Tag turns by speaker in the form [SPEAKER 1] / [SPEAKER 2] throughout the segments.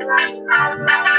[SPEAKER 1] Thank you.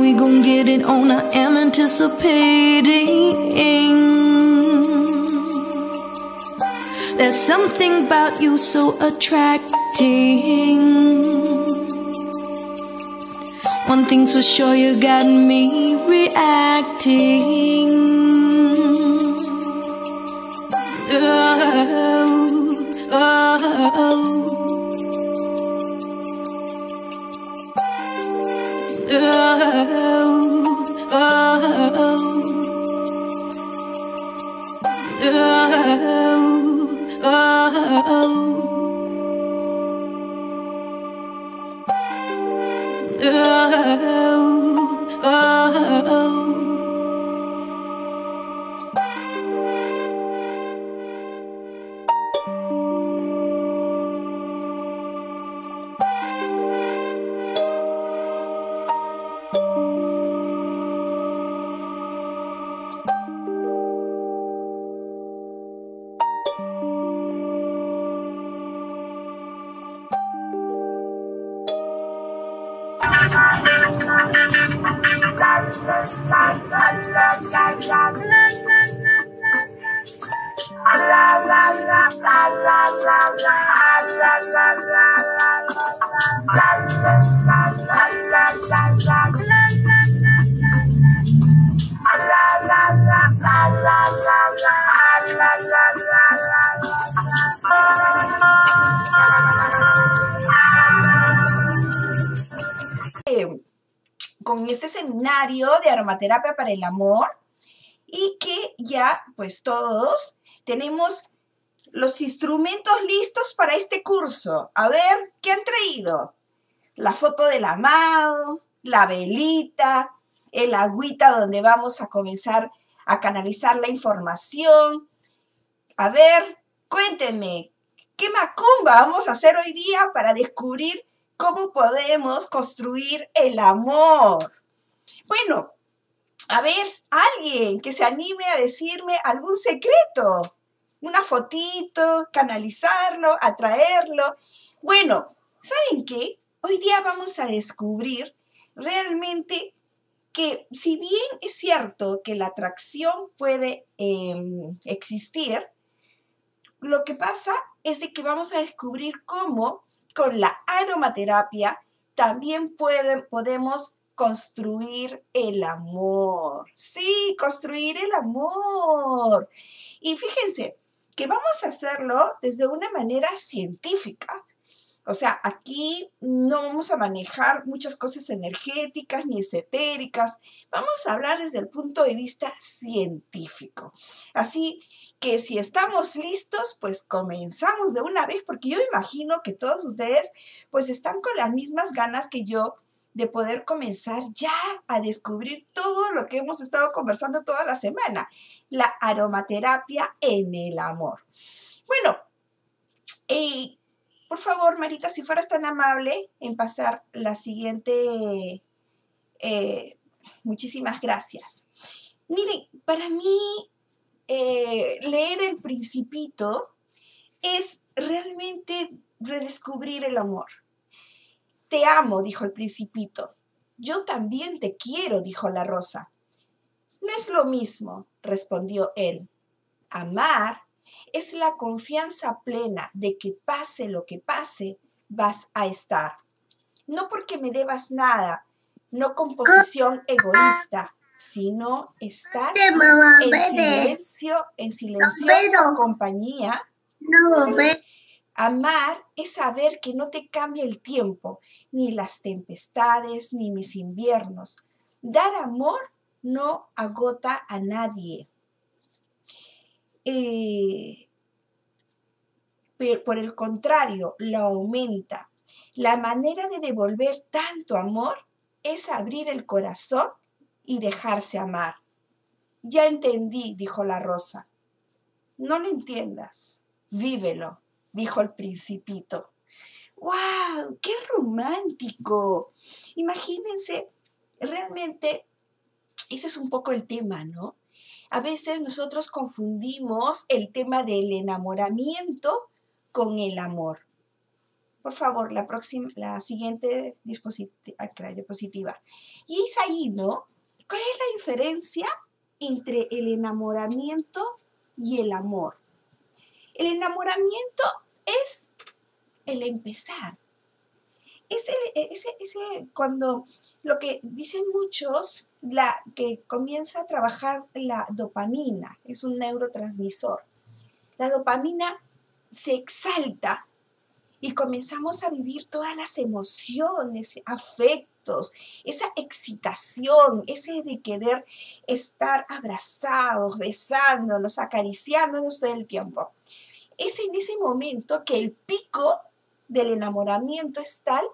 [SPEAKER 1] We gonna get it on? I am anticipating. There's something about you so attracting. One thing's for sure, you got me reacting.
[SPEAKER 2] El amor y que ya pues todos tenemos los instrumentos listos para este curso. A ver, ¿qué han traído? La foto del amado, la velita, el agüita donde vamos a comenzar a canalizar la información. A ver, cuéntenme, ¿qué macumba vamos a hacer hoy día para descubrir cómo podemos construir el amor? Bueno, a ver, alguien que se anime a decirme algún secreto, una fotito, canalizarlo, atraerlo. Bueno, ¿saben qué? Hoy día vamos a descubrir realmente que si bien es cierto que la atracción puede eh, existir, lo que pasa es de que vamos a descubrir cómo con la aromaterapia también podemos construir el amor. Sí, construir el amor. Y fíjense que vamos a hacerlo desde una manera científica. O sea, aquí no vamos a manejar muchas cosas energéticas ni esotéricas. Vamos a hablar desde el punto de vista científico. Así que si estamos listos, pues comenzamos de una vez, porque yo imagino que todos ustedes pues están con las mismas ganas que yo de poder comenzar ya a descubrir todo lo que hemos estado conversando toda la semana, la aromaterapia en el amor. Bueno, eh, por favor, Marita, si fueras tan amable en pasar la siguiente... Eh, muchísimas gracias. Miren, para mí eh, leer el principito es realmente redescubrir el amor. Te amo, dijo el principito. Yo también te quiero, dijo la rosa. No es lo mismo, respondió él. Amar es la confianza plena de que pase lo que pase, vas a estar. No porque me debas nada, no con posición egoísta, sino estar en silencio, en silenciosa compañía. Amar es saber que no te cambia el tiempo, ni las tempestades, ni mis inviernos. Dar amor no agota a nadie. Eh, por el contrario, lo aumenta. La manera de devolver tanto amor es abrir el corazón y dejarse amar. Ya entendí, dijo la rosa. No lo entiendas, vívelo dijo el principito. ¡Wow! ¡Qué romántico! Imagínense, realmente, ese es un poco el tema, ¿no? A veces nosotros confundimos el tema del enamoramiento con el amor. Por favor, la próxima, la siguiente diapositiva. Y es ahí, ¿no? ¿Cuál es la diferencia entre el enamoramiento y el amor? El enamoramiento es el empezar. Es ese, cuando lo que dicen muchos, la, que comienza a trabajar la dopamina, es un neurotransmisor. La dopamina se exalta y comenzamos a vivir todas las emociones, afectos, esa excitación, ese de querer estar abrazados, besándonos, acariciándonos todo el tiempo es en ese momento que el pico del enamoramiento es tal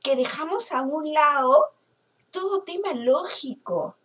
[SPEAKER 2] que dejamos a un lado todo tema lógico.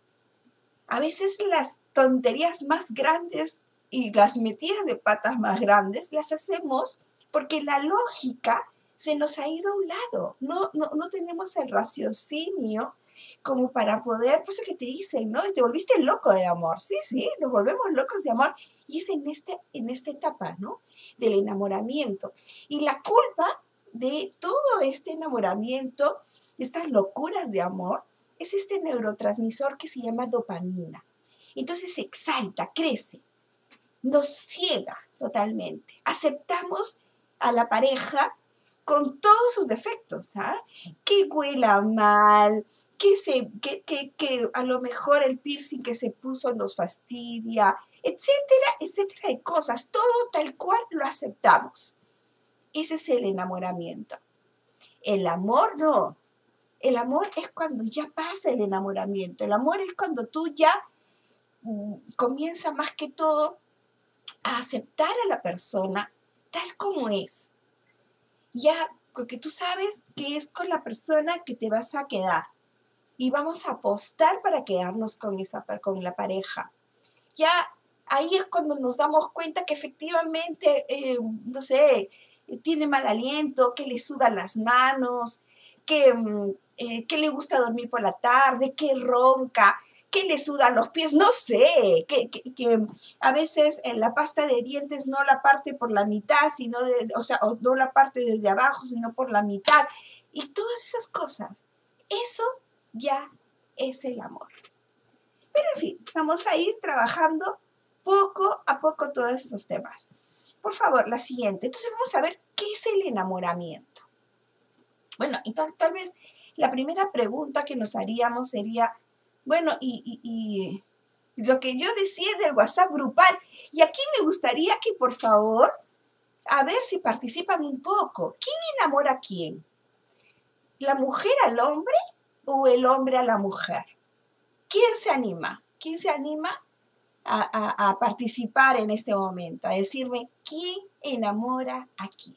[SPEAKER 2] A veces las tonterías más grandes y las metidas de patas más grandes las hacemos porque la lógica se nos ha ido a un lado. No, no, tenemos el raciocinio como para poder, por eso que te dicen, ¿no? Te volviste loco de amor. Sí, sí, nos volvemos locos de amor. Y es en, este, en esta etapa, ¿no? Del enamoramiento. Y la culpa de todo este enamoramiento, estas locuras de amor, es este neurotransmisor que se llama dopamina. Entonces se exalta, crece, nos ciega totalmente. Aceptamos a la pareja con todos sus defectos, ¿ah? Que huela mal, que, se, que, que, que, a lo mejor el piercing que se puso nos fastidia, etcétera, etcétera de cosas. Todo tal cual lo aceptamos. Ese es el enamoramiento. El amor no. El amor es cuando ya pasa el enamoramiento. El amor es cuando tú ya mm, comienzas más que todo a aceptar a la persona tal como es. Ya, porque tú sabes que es con la persona que te vas a quedar. Y vamos a apostar para quedarnos con, esa, con la pareja. Ya ahí es cuando nos damos cuenta que efectivamente, eh, no sé, tiene mal aliento, que le sudan las manos, que, mm, eh, que, le gusta dormir por la tarde, que ronca, que le sudan los pies, no sé, que, a veces en la pasta de dientes no la parte por la mitad, sino de, o sea, no la parte desde abajo, sino por la mitad. Y todas esas cosas, eso ya es el amor. Pero en fin, vamos a ir trabajando poco a poco todos estos temas. Por favor, la siguiente. Entonces vamos a ver qué es el enamoramiento. Bueno, y tal, vez la primera pregunta que nos haríamos sería, bueno, y, lo que yo decía del WhatsApp grupal, y aquí me gustaría que por favor, a ver si participan un poco. ¿Quién enamora a quién? ¿La mujer al hombre o el hombre a la mujer? ¿Quién se anima? ¿Quién se anima a, participar en este momento? A decirme, ¿quién enamora a quién?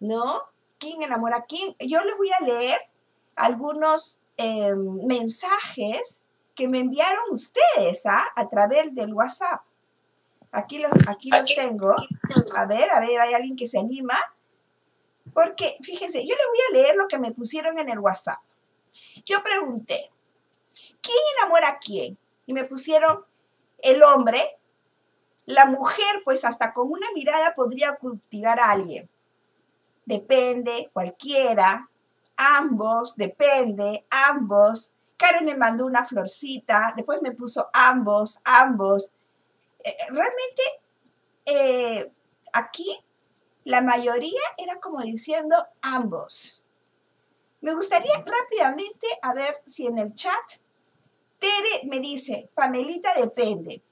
[SPEAKER 2] ¿No? ¿Quién enamora a quién? Yo les voy a leer algunos em, mensajes que me enviaron ustedes ¿ah? a través del WhatsApp. Aquí los, aquí los tengo. A ver, a ver, hay alguien que se anima. Porque, fíjense, yo les voy a leer lo que me pusieron en el WhatsApp. Yo pregunté, ¿quién enamora a quién? Y me pusieron el hombre, la mujer, pues hasta con una mirada podría cultivar a alguien. Depende, cualquiera, ambos, depende, ambos. Karen me mandó una florcita, después me puso ambos, ambos. Eh, eh, realmente, eh, aquí la mayoría era como diciendo ambos. Me gustaría rápidamente a ver si en el chat Tere me dice, Pamelita depende.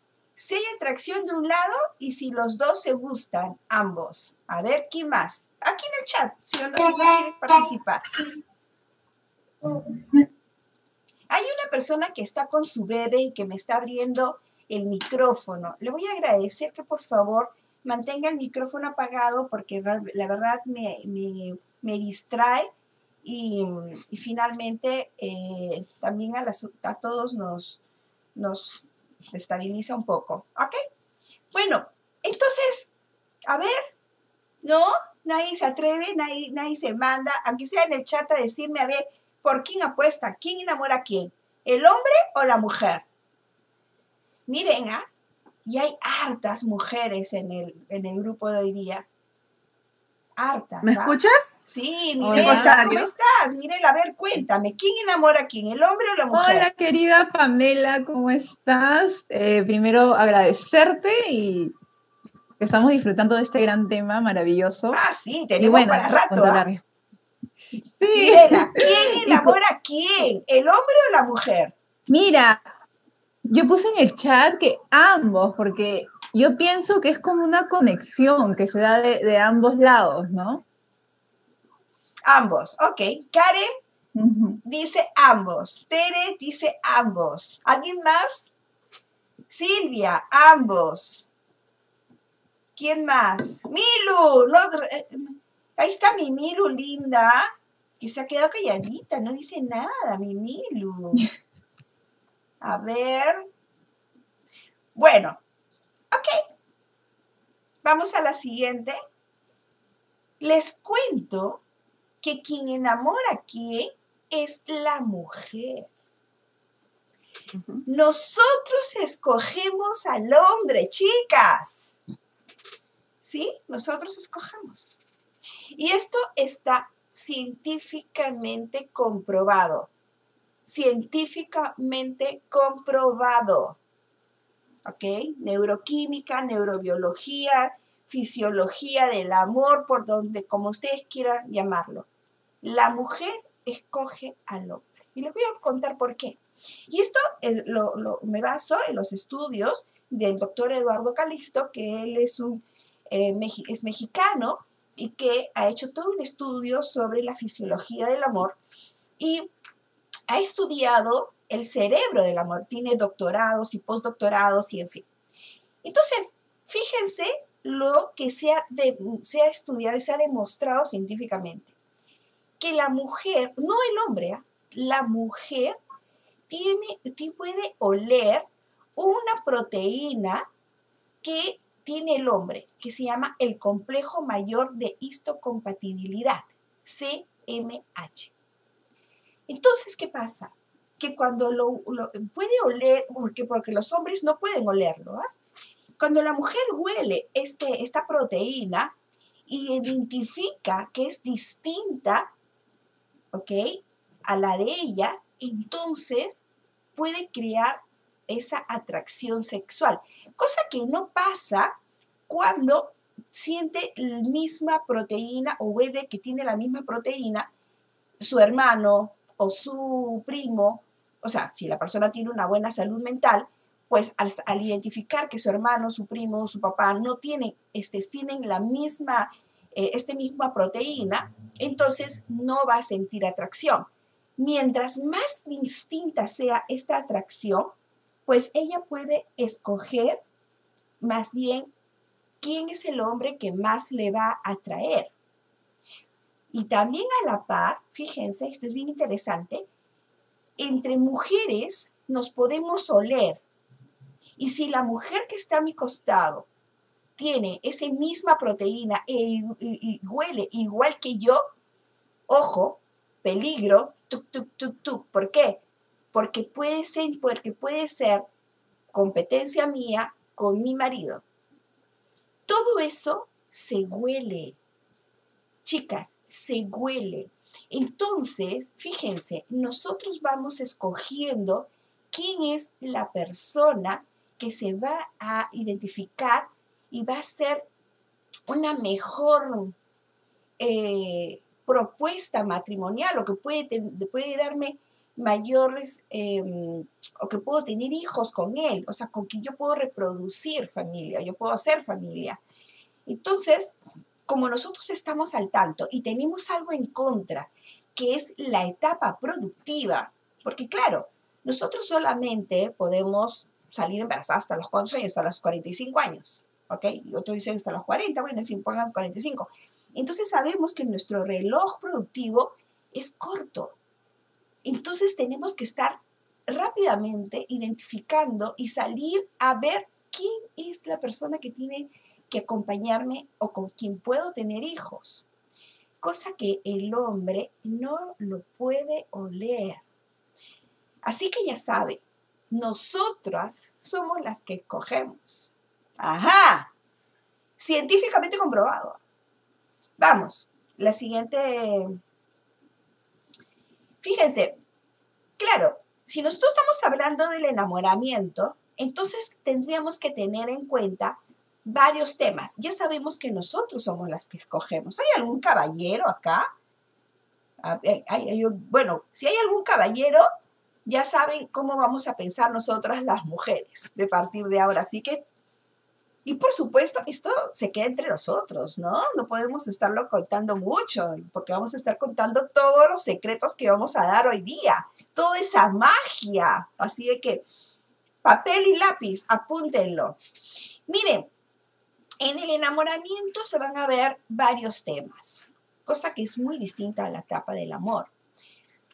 [SPEAKER 2] Si hay atracción de un lado y si los dos se gustan, ambos. A ver, ¿quién más? Aquí en el chat, si uno no quiere participar. Hay una persona que está con su bebé y que me está abriendo el micrófono. Le voy a agradecer que por favor mantenga el micrófono apagado porque la verdad me, distrae y, finalmente eh, también a, a, todos nos, nos estabiliza un poco. ¿Ok? Bueno, entonces, a ver, ¿no? Nadie se atreve, nadie, nadie se manda, aunque sea en el chat a decirme, a ver, ¿por quién apuesta? ¿Quién enamora a quién? ¿El hombre o la mujer? Miren, ¿ah? Y hay hartas mujeres en el, en el grupo de hoy día.
[SPEAKER 3] ¿Me escuchas?
[SPEAKER 2] Sí, Mirela, ¿cómo estás? Mirela, a ver, cuéntame, ¿quién enamora a quién, el hombre o la mujer?
[SPEAKER 3] Hola, querida Pamela, ¿cómo estás? Eh, primero agradecerte y estamos disfrutando de este gran tema maravilloso.
[SPEAKER 2] Ah, sí, tenemos para rato. Sí. Mirela, ¿quién enamora a quién, el hombre o la mujer?
[SPEAKER 3] Mira, yo puse en el chat que ambos, porque yo pienso que es como una conexión que se da de, ambos lados, ¿no?
[SPEAKER 2] Ambos, ok. Karen dice ambos. Tere dice ambos. ¿Alguien más? Silvia, ambos. ¿Quién más? Milu. Eh, ahí está mi Milu linda, que se ha quedado calladita, no dice nada, mi Milu. A ver. Bueno, ok. Vamos a la siguiente. Les cuento que quien enamora aquí es la mujer. Nosotros escogemos al hombre, chicas. ¿Sí? Nosotros escogemos. Y esto está científicamente comprobado científicamente comprobado. ¿Ok? Neuroquímica, neurobiología, fisiología del amor, por donde, como ustedes quieran llamarlo. La mujer escoge al hombre. Y les voy a contar por qué. Y esto lo, me baso en los estudios del doctor Eduardo Calixto, que él es, un, eh, es mexicano y que ha hecho todo un estudio sobre la fisiología del amor. Y ha estudiado el cerebro del amor, tiene doctorados y postdoctorados y en fin. Entonces, fíjense lo que se ha, estudiado y se ha demostrado científicamente, que la mujer, no el hombre, ¿ah? la mujer tiene, puede oler una proteína que tiene el hombre, que se llama el complejo mayor de histocompatibilidad, CMH. Entonces, ¿qué pasa? Que cuando lo, puede oler, porque, porque los hombres no pueden olerlo, ¿ah? cuando la mujer huele este, esta proteína y identifica que es distinta, ¿ok? A la de ella, entonces puede crear esa atracción sexual, cosa que no pasa cuando siente la misma proteína o huele que tiene la misma proteína su hermano o su primo, o sea, si la persona tiene una buena salud mental, pues al, identificar que su hermano, su primo, su papá no tienen, este, tienen la misma, eh, este misma proteína, entonces no va a sentir atracción. Mientras más distinta sea esta atracción, pues ella puede escoger más bien quién es el hombre que más le va a atraer. Y también a la par, fíjense, esto es bien interesante, entre mujeres nos podemos oler y si la mujer que está a mi costado tiene esa misma proteína e, y, huele igual que yo, ojo, peligro, tuk, tuk, tuk, tuk. ¿Por qué? Porque puede ser, porque puede ser competencia mía con mi marido. Todo eso se huele. Chicas, se huele. Entonces, fíjense, nosotros vamos escogiendo quién es la persona que se va a identificar y va a ser una mejor eh, propuesta matrimonial o que puede, puede darme mayores em, o que puedo tener hijos con él, o sea, con quien yo puedo reproducir familia, yo puedo hacer familia. Entonces, como nosotros estamos al tanto y tenemos algo en contra, que es la etapa productiva, porque claro, nosotros solamente podemos salir embarazada hasta los cuántos años, hasta los 45 años, ¿ok? Y otros dicen hasta los 40, bueno, en fin, pongan 45. Entonces sabemos que nuestro reloj productivo es corto. Entonces tenemos que estar rápidamente identificando y salir a ver quién es la persona que tiene que acompañarme o con quien puedo tener hijos. Cosa que el hombre no lo puede oler. Así que ya sabe, nosotras somos las que escogemos. Ajá, científicamente comprobado. Vamos, la siguiente. Fíjense, claro, si nosotros estamos hablando del enamoramiento, entonces tendríamos que tener en cuenta varios temas. Ya sabemos que nosotros somos las que escogemos. ¿Hay algún caballero acá? bueno, si hay algún caballero, ya saben cómo vamos a pensar nosotras las mujeres de partir de ahora. Así que, y por supuesto, esto se queda entre nosotros, ¿no? No podemos estarlo contando mucho, porque vamos a estar contando todos los secretos que vamos a dar hoy día, toda esa magia. Así que, papel y lápiz, apúntenlo. Miren, en el enamoramiento se van a ver varios temas, cosa que es muy distinta a la etapa del amor.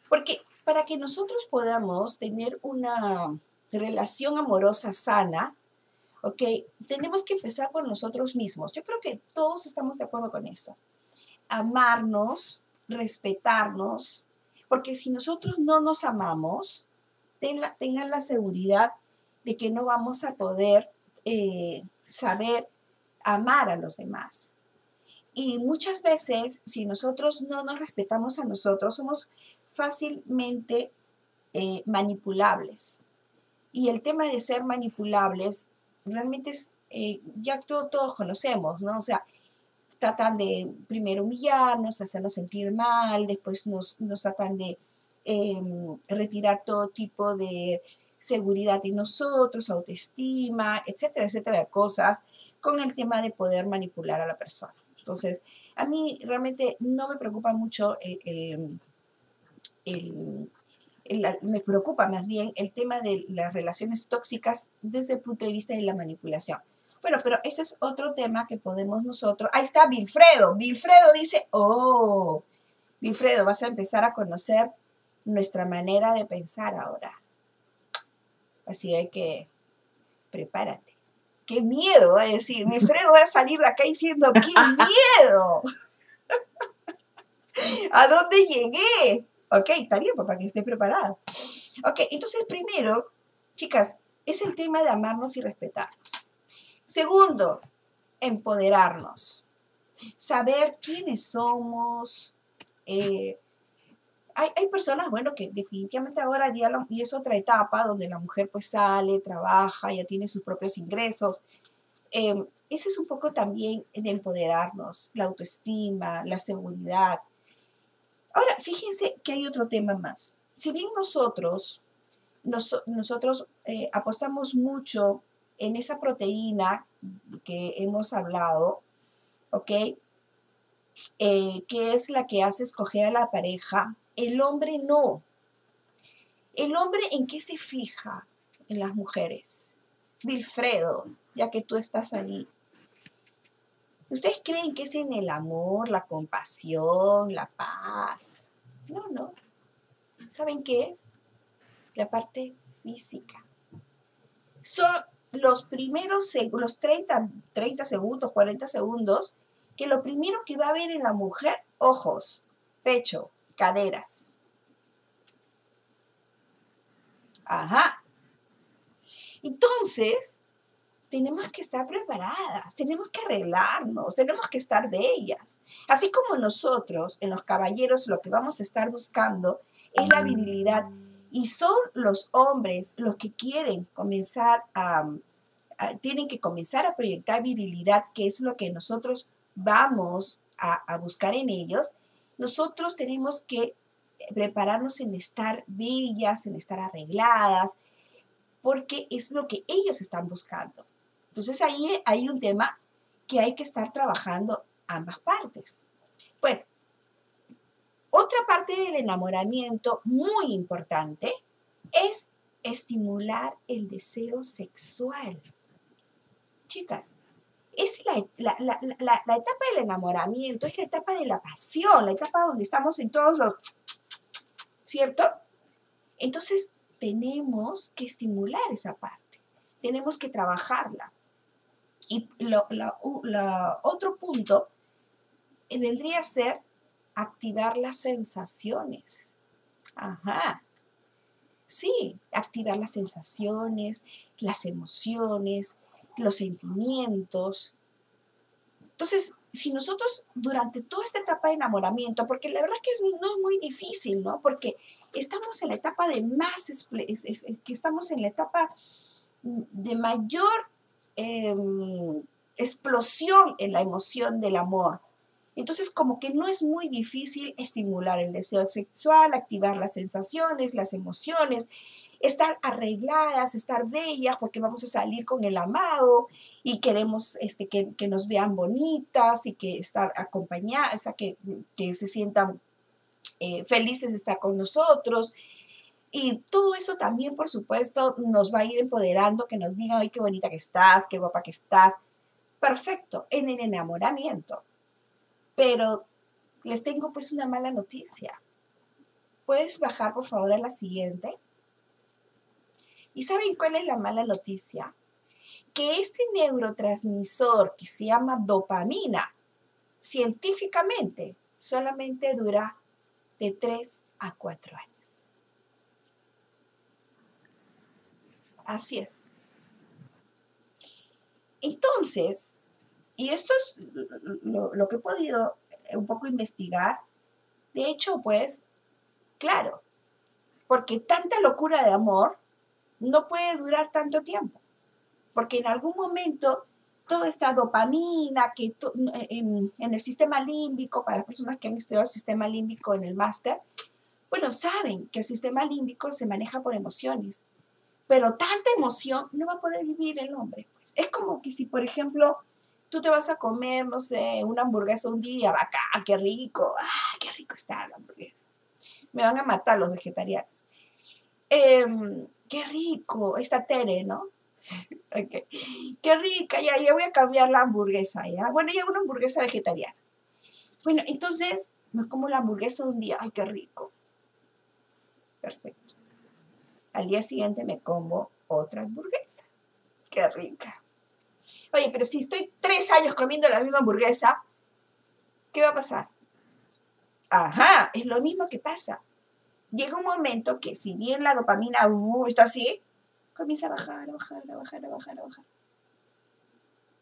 [SPEAKER 2] Porque para que nosotros podamos tener una relación amorosa sana, ¿ok? Tenemos que empezar por nosotros mismos. Yo creo que todos estamos de acuerdo con eso. Amarnos, respetarnos, porque si nosotros no nos amamos, tengan la seguridad de que no vamos a poder eh, saber amar a los demás. Y muchas veces, si nosotros no nos respetamos a nosotros, somos fácilmente eh, manipulables. Y el tema de ser manipulables realmente es, eh, ya todos conocemos, ¿no? O sea, tratan de primero humillarnos, hacernos sentir mal, después nos, nos tratan de em, retirar todo tipo de seguridad en nosotros, autoestima, etcétera, etcétera, cosas, con el tema de poder manipular a la persona. Entonces, a mí realmente no me preocupa mucho el me preocupa más bien el tema de las relaciones tóxicas desde el punto de vista de la manipulación. Bueno, pero ese es otro tema que podemos nosotros. Ahí está Wilfredo. Wilfredo dice, oh, Wilfredo, vas a empezar a conocer nuestra manera de pensar ahora. Así hay que prepárate. Qué miedo, va a decir. Wilfredo va a salir de acá diciendo, qué miedo. ¿A dónde llegué? Ok, está bien, para que esté preparada. Ok, entonces primero, chicas, es el tema de amarnos y respetarnos. Segundo, empoderarnos. Saber quiénes somos. Eh, hay, personas, bueno, que definitivamente ahora ya y es otra etapa donde la mujer pues sale, trabaja, ya tiene sus propios ingresos. Eh, ese es un poco también de empoderarnos, la autoestima, la seguridad. Ahora, fíjense que hay otro tema más. Si bien nosotros, nosotros eh, apostamos mucho en esa proteína que hemos hablado, ¿ok? Eh, que es la que hace escoger a la pareja, el hombre no. ¿El hombre en qué se fija en las mujeres? Wilfredo, ya que tú estás ahí. ¿Ustedes creen que es en el amor, la compasión, la paz? No, no. ¿Saben qué es? La parte física. Son los primeros, los 30, 30 segundos, 40 segundos, que lo primero que va a ver en la mujer, ojos, pecho, caderas. Ajá. Entonces, tenemos que estar preparadas, tenemos que arreglarnos, tenemos que estar bellas. Así como nosotros, en los caballeros, lo que vamos a estar buscando es la virilidad. Y son los hombres los que quieren comenzar a, tienen que comenzar a proyectar virilidad, que es lo que nosotros vamos a, a buscar en ellos. Nosotros tenemos que prepararnos en estar bellas, en estar arregladas, porque es lo que ellos están buscando. Entonces ahí hay un tema que hay que estar trabajando ambas partes. Bueno, otra parte del enamoramiento muy importante es estimular el deseo sexual. Chicas, es la, la, etapa del enamoramiento, es la etapa de la pasión, la etapa donde estamos en todos los... ¿Cierto? Entonces, tenemos que estimular esa parte, tenemos que trabajarla. Y lo, otro punto vendría a ser activar las sensaciones. Ajá. Sí, activar las sensaciones, las emociones, los sentimientos. Entonces, si nosotros durante toda esta etapa de enamoramiento, porque la verdad es que no es muy difícil, ¿no? Porque estamos en la etapa de más, que estamos en la etapa de mayor em, explosión en la emoción del amor. Entonces, como que no es muy difícil estimular el deseo sexual, activar las sensaciones, las emociones, estar arregladas, estar bellas, porque vamos a salir con el amado y queremos este, que, nos vean bonitas y que estar acompañadas, o sea, que, que se sientan eh, felices de estar con nosotros. Y todo eso también, por supuesto, nos va a ir empoderando, que nos digan, ay, qué bonita que estás, qué guapa que estás. Perfecto, en el enamoramiento. Pero les tengo pues una mala noticia. ¿Puedes bajar por favor a la siguiente? ¿Y saben cuál es la mala noticia? Que este neurotransmisor que se llama dopamina, científicamente, solamente dura de 3 a 4 años. Así es. Entonces, y esto es lo, lo, que he podido un poco investigar, de hecho, pues, claro, porque tanta locura de amor no puede durar tanto tiempo, porque en algún momento toda esta dopamina que eh, en, el sistema límbico, para las personas que han estudiado el sistema límbico en el máster, bueno, saben que el sistema límbico se maneja por emociones, pero tanta emoción no va a poder vivir el hombre. Pues. Es como que si, por ejemplo, tú te vas a comer, no sé, una hamburguesa un día, vaca, qué rico, ah, qué rico está la hamburguesa. Me van a matar los vegetarianos. Em, qué rico, esta Tere, ¿no? Qué rica, ya, ya voy a cambiar la hamburguesa, ¿ya? Bueno, ya una hamburguesa vegetariana. Bueno, entonces me como la hamburguesa de un día, ay, qué rico. Perfecto. Al día siguiente me como otra hamburguesa. Qué rica. Oye, pero si estoy tres años comiendo la misma hamburguesa, ¿qué va a pasar? Ajá, es lo mismo que pasa llega un momento que si bien la dopamina uh, está así, comienza a bajar, a bajar, a bajar, a bajar, a bajar.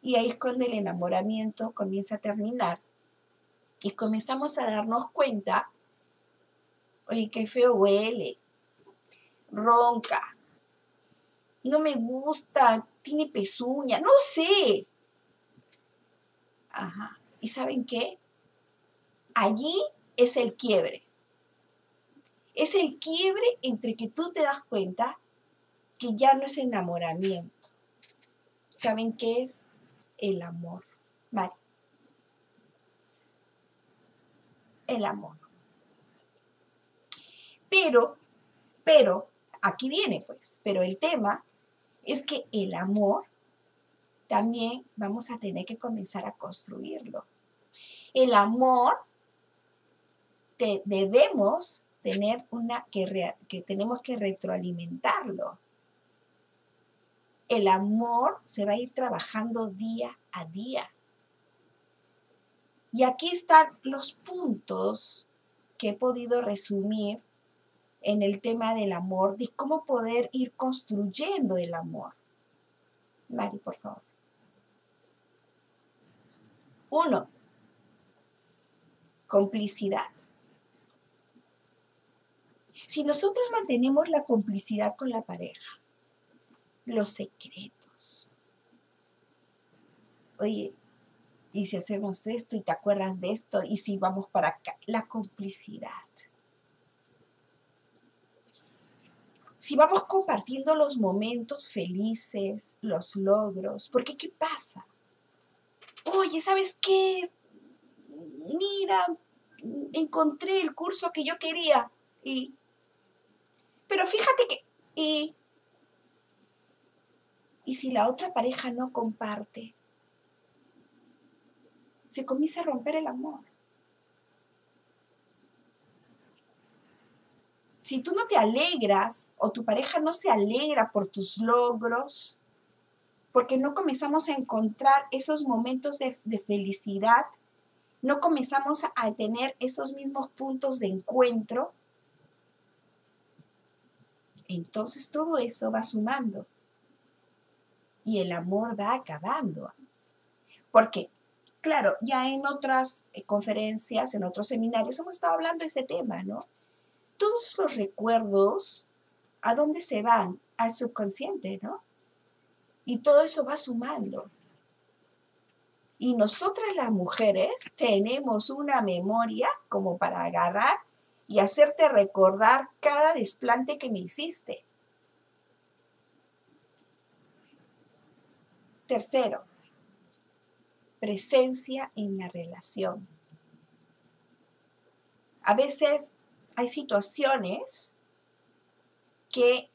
[SPEAKER 2] Y ahí es cuando el enamoramiento comienza a terminar y comenzamos a darnos cuenta, oye, qué feo huele, ronca, no me gusta, tiene pezuña, no sé. Ajá. ¿Y saben qué? Allí es el quiebre Es el quiebre entre que tú te das cuenta que ya no es enamoramiento. ¿Saben qué es? El amor. Vale. El amor. Pero, pero, aquí viene pues, pero el tema es que el amor también vamos a tener que comenzar a construirlo. El amor debemos tener una que, que tenemos que retroalimentarlo. El amor se va a ir trabajando día a día. Y aquí están los puntos que he podido resumir en el tema del amor, de cómo poder ir construyendo el amor. Mari, por favor. Uno, complicidad. Si nosotros mantenemos la complicidad con la pareja, los secretos. Oye, y si hacemos esto y te acuerdas de esto y si vamos para acá, la complicidad. Si vamos compartiendo los momentos felices, los logros, porque ¿qué pasa? Oye, ¿sabes qué? Mira, encontré el curso que yo quería y pero fíjate que y y si la otra pareja no comparte se comienza a romper el amor. Si tú no te alegras o tu pareja no se alegra por tus logros, porque no comenzamos a encontrar esos momentos de, de felicidad, no comenzamos a tener esos mismos puntos de encuentro, entonces todo eso va sumando y el amor va acabando. Porque, claro, ya en otras eh, conferencias, en otros seminarios hemos estado hablando de ese tema, ¿no? Todos los recuerdos, ¿a dónde se van? Al subconsciente, ¿no? Y todo eso va sumando. Y nosotras las mujeres tenemos una memoria como para agarrar y hacerte recordar cada desplante que me hiciste. Tercero, presencia en la relación. A veces hay situaciones que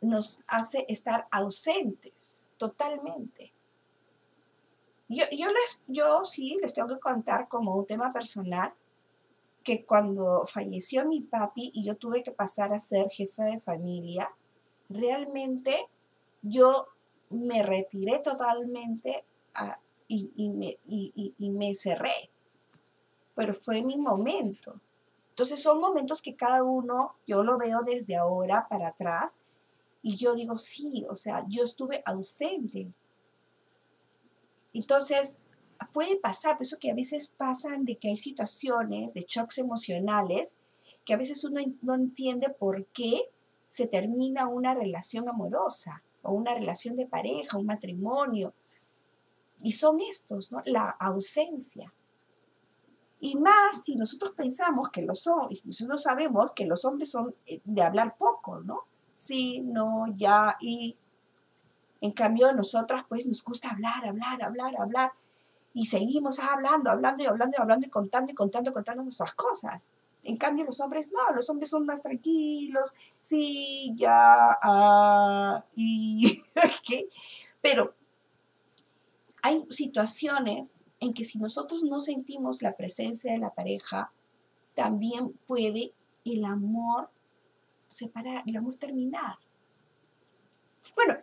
[SPEAKER 2] nos hace estar ausentes totalmente. Yo, yo, les, yo sí les tengo que contar como un tema personal que cuando falleció mi papi y yo tuve que pasar a ser jefe de familia, realmente yo me retiré totalmente y, me, y me cerré. Pero fue mi momento. Entonces son momentos que cada uno, yo lo veo desde ahora para atrás y yo digo, sí, o sea, yo estuve ausente. Entonces, puede pasar, por eso que a veces pasan de que hay situaciones de shocks emocionales que a veces uno no entiende por qué se termina una relación amorosa o una relación de pareja, un matrimonio. Y son estos, ¿no? La ausencia. Y más si nosotros pensamos que los hombres, nosotros sabemos que los hombres son eh, de hablar poco, ¿no? Sí, no, ya, y en cambio nosotras pues nos gusta hablar, hablar, hablar, hablar y seguimos hablando, hablando y hablando y hablando y contando y contando contando nuestras cosas. En cambio, los hombres no, los hombres son más tranquilos, sí, ya, ah, y, Pero hay situaciones en que si nosotros no sentimos la presencia de la pareja, también puede el amor separar, el amor terminar. Bueno,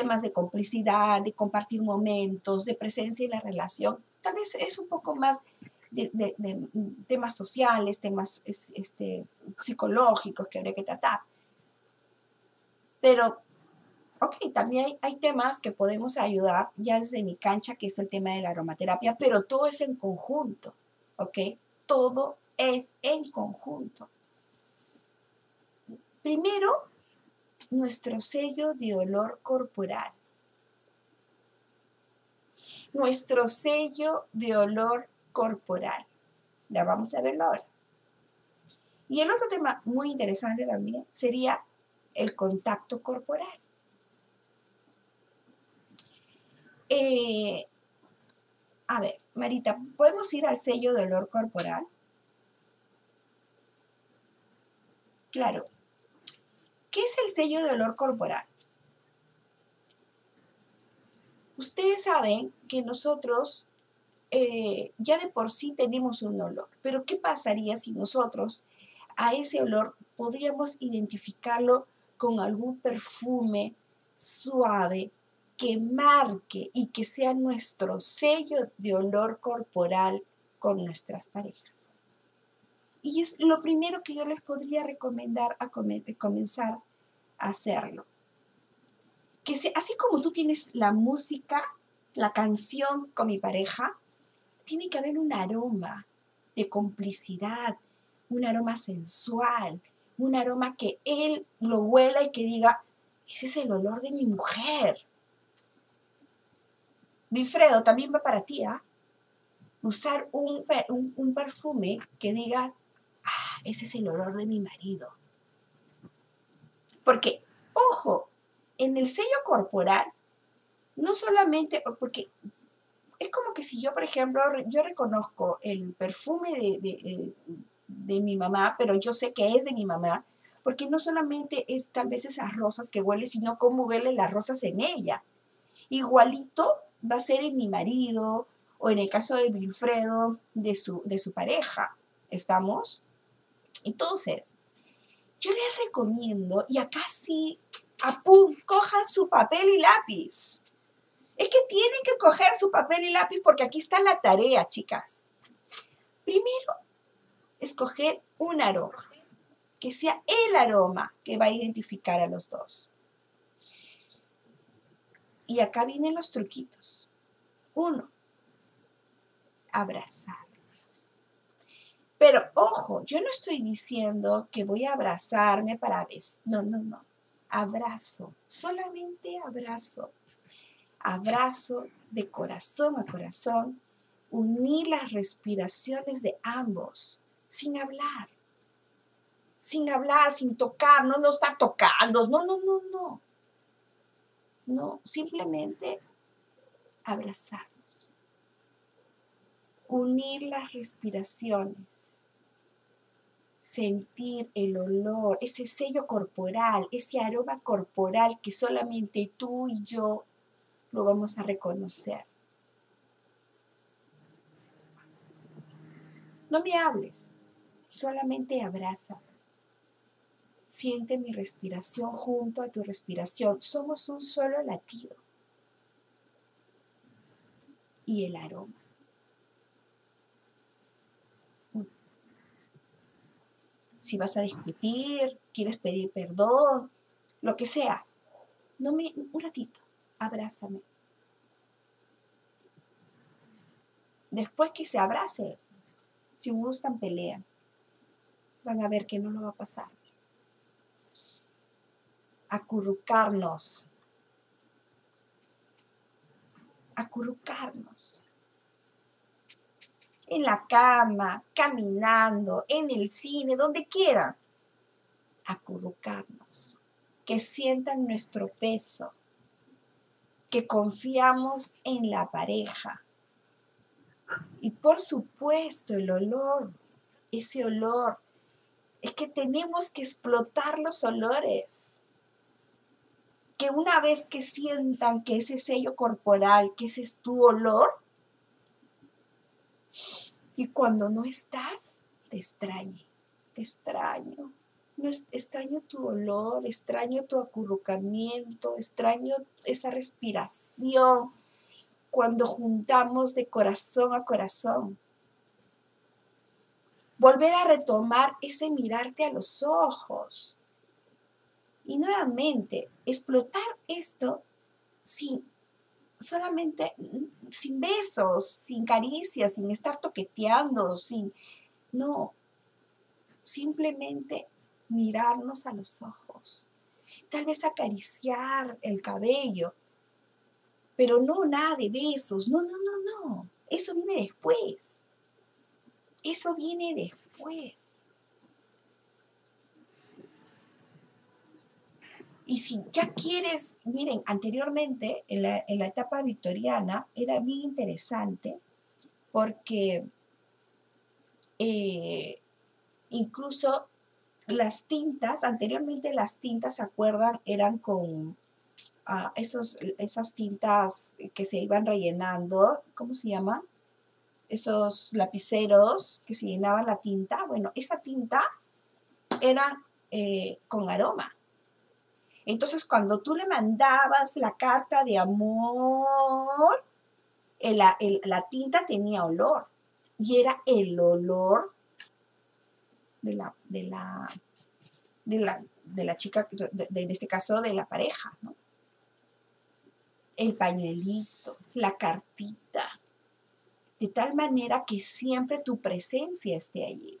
[SPEAKER 2] temas de complicidad, de compartir momentos, de presencia en la relación, tal vez es un poco más de, temas sociales, temas este, psicológicos que habría que tratar. Pero, ok, también hay, hay temas que podemos ayudar ya desde mi cancha, que es el tema de la aromaterapia, pero todo es en conjunto, ok, todo es en conjunto. Primero, nuestro sello de olor corporal. Nuestro sello de olor corporal. Ya vamos a verlo ahora. Y el otro tema muy interesante también sería el contacto corporal. Eh, a ver, Marita, ¿podemos ir al sello de olor corporal? Claro. ¿Qué es el sello de olor corporal? Ustedes saben que nosotros eh, ya de por sí tenemos un olor, pero ¿qué pasaría si nosotros a ese olor podríamos identificarlo con algún perfume suave que marque y que sea nuestro sello de olor corporal con nuestras parejas. Y es lo primero que yo les podría recomendar a comenzar a hacerlo. Que así como tú tienes la música, la canción con mi pareja, tiene que haber un aroma de complicidad, un aroma sensual, un aroma que él lo huela y que diga, ese es el olor de mi mujer. Wilfredo, también va para ti, ¿ah? Usar un, un, perfume que diga, ah, ese es el olor de mi marido. Porque, ojo, en el sello corporal, no solamente, porque es como que si yo, por ejemplo, yo reconozco el perfume de, de mi mamá, pero yo sé que es de mi mamá, porque no solamente es tal vez esas rosas que huele, sino cómo huelen las rosas en ella. Igualito va a ser en mi marido o en el caso de Wilfredo, de su, de su pareja. ¿Estamos? Entonces, yo les recomiendo, y acá sí, apun, cojan su papel y lápiz. Es que tienen que coger su papel y lápiz porque aquí está la tarea, chicas. Primero, escoger un aroma, que sea el aroma que va a identificar a los dos. Y acá vienen los truquitos. Uno, abrazarlos. Pero ojo, yo no estoy diciendo que voy a abrazarme para besar. No, no, no. Abrazo, solamente abrazo. Abrazo de corazón a corazón. Unir las respiraciones de ambos sin hablar. Sin hablar, sin tocar, no, no está tocando, no, no, no, no. No, simplemente abrazarnos. Unir las respiraciones. Sentir el olor, ese sello corporal, ese aroma corporal que solamente tú y yo lo vamos a reconocer. No me hables, solamente abraza. Siente mi respiración junto a tu respiración. Somos un solo latido. Y el aroma. Si vas a discutir, quieres pedir perdón, lo que sea, no me, un ratito, abrázame. Después que se abrace, si gustan, pelean. Van a ver que no lo va a pasar. Acurrucarnos. Acurrucarnos. En la cama, caminando, en el cine, donde quieran. Acurrucarnos. Que sientan nuestro peso. Que confiamos en la pareja y por supuesto el olor, ese olor, es que tenemos que explotar los olores. Que una vez que sientan que ese sello corporal, que ese es tu olor, y cuando no estás, te extrañe, te extraño. No, extraño tu olor, extraño tu acurrucamiento, extraño esa respiración, cuando juntamos de corazón a corazón. Volver a retomar ese mirarte a los ojos. Y nuevamente, explotar esto sin solamente sin besos, sin caricias, sin estar toqueteando, sin no, simplemente mirarnos a los ojos. Tal vez acariciar el cabello, pero no nada de besos, no, no, no, no, eso viene después. Eso viene después. Y si ya quieres, miren, anteriormente, en la, en la etapa victoriana, era bien interesante porque eh, incluso las tintas, anteriormente las tintas, ¿se acuerdan? Eran con ah, esos, esas tintas que se iban rellenando, ¿cómo se llaman? Esos lapiceros que se llenaban la tinta. Bueno, esa tinta era eh, con aroma. Entonces, cuando tú le mandabas la carta de amor, la tinta tenía olor. Y era el olor de la, de la, de la, de la chica, en este caso de la pareja, ¿no? El pañuelito, la cartita, de tal manera que siempre tu presencia esté allí.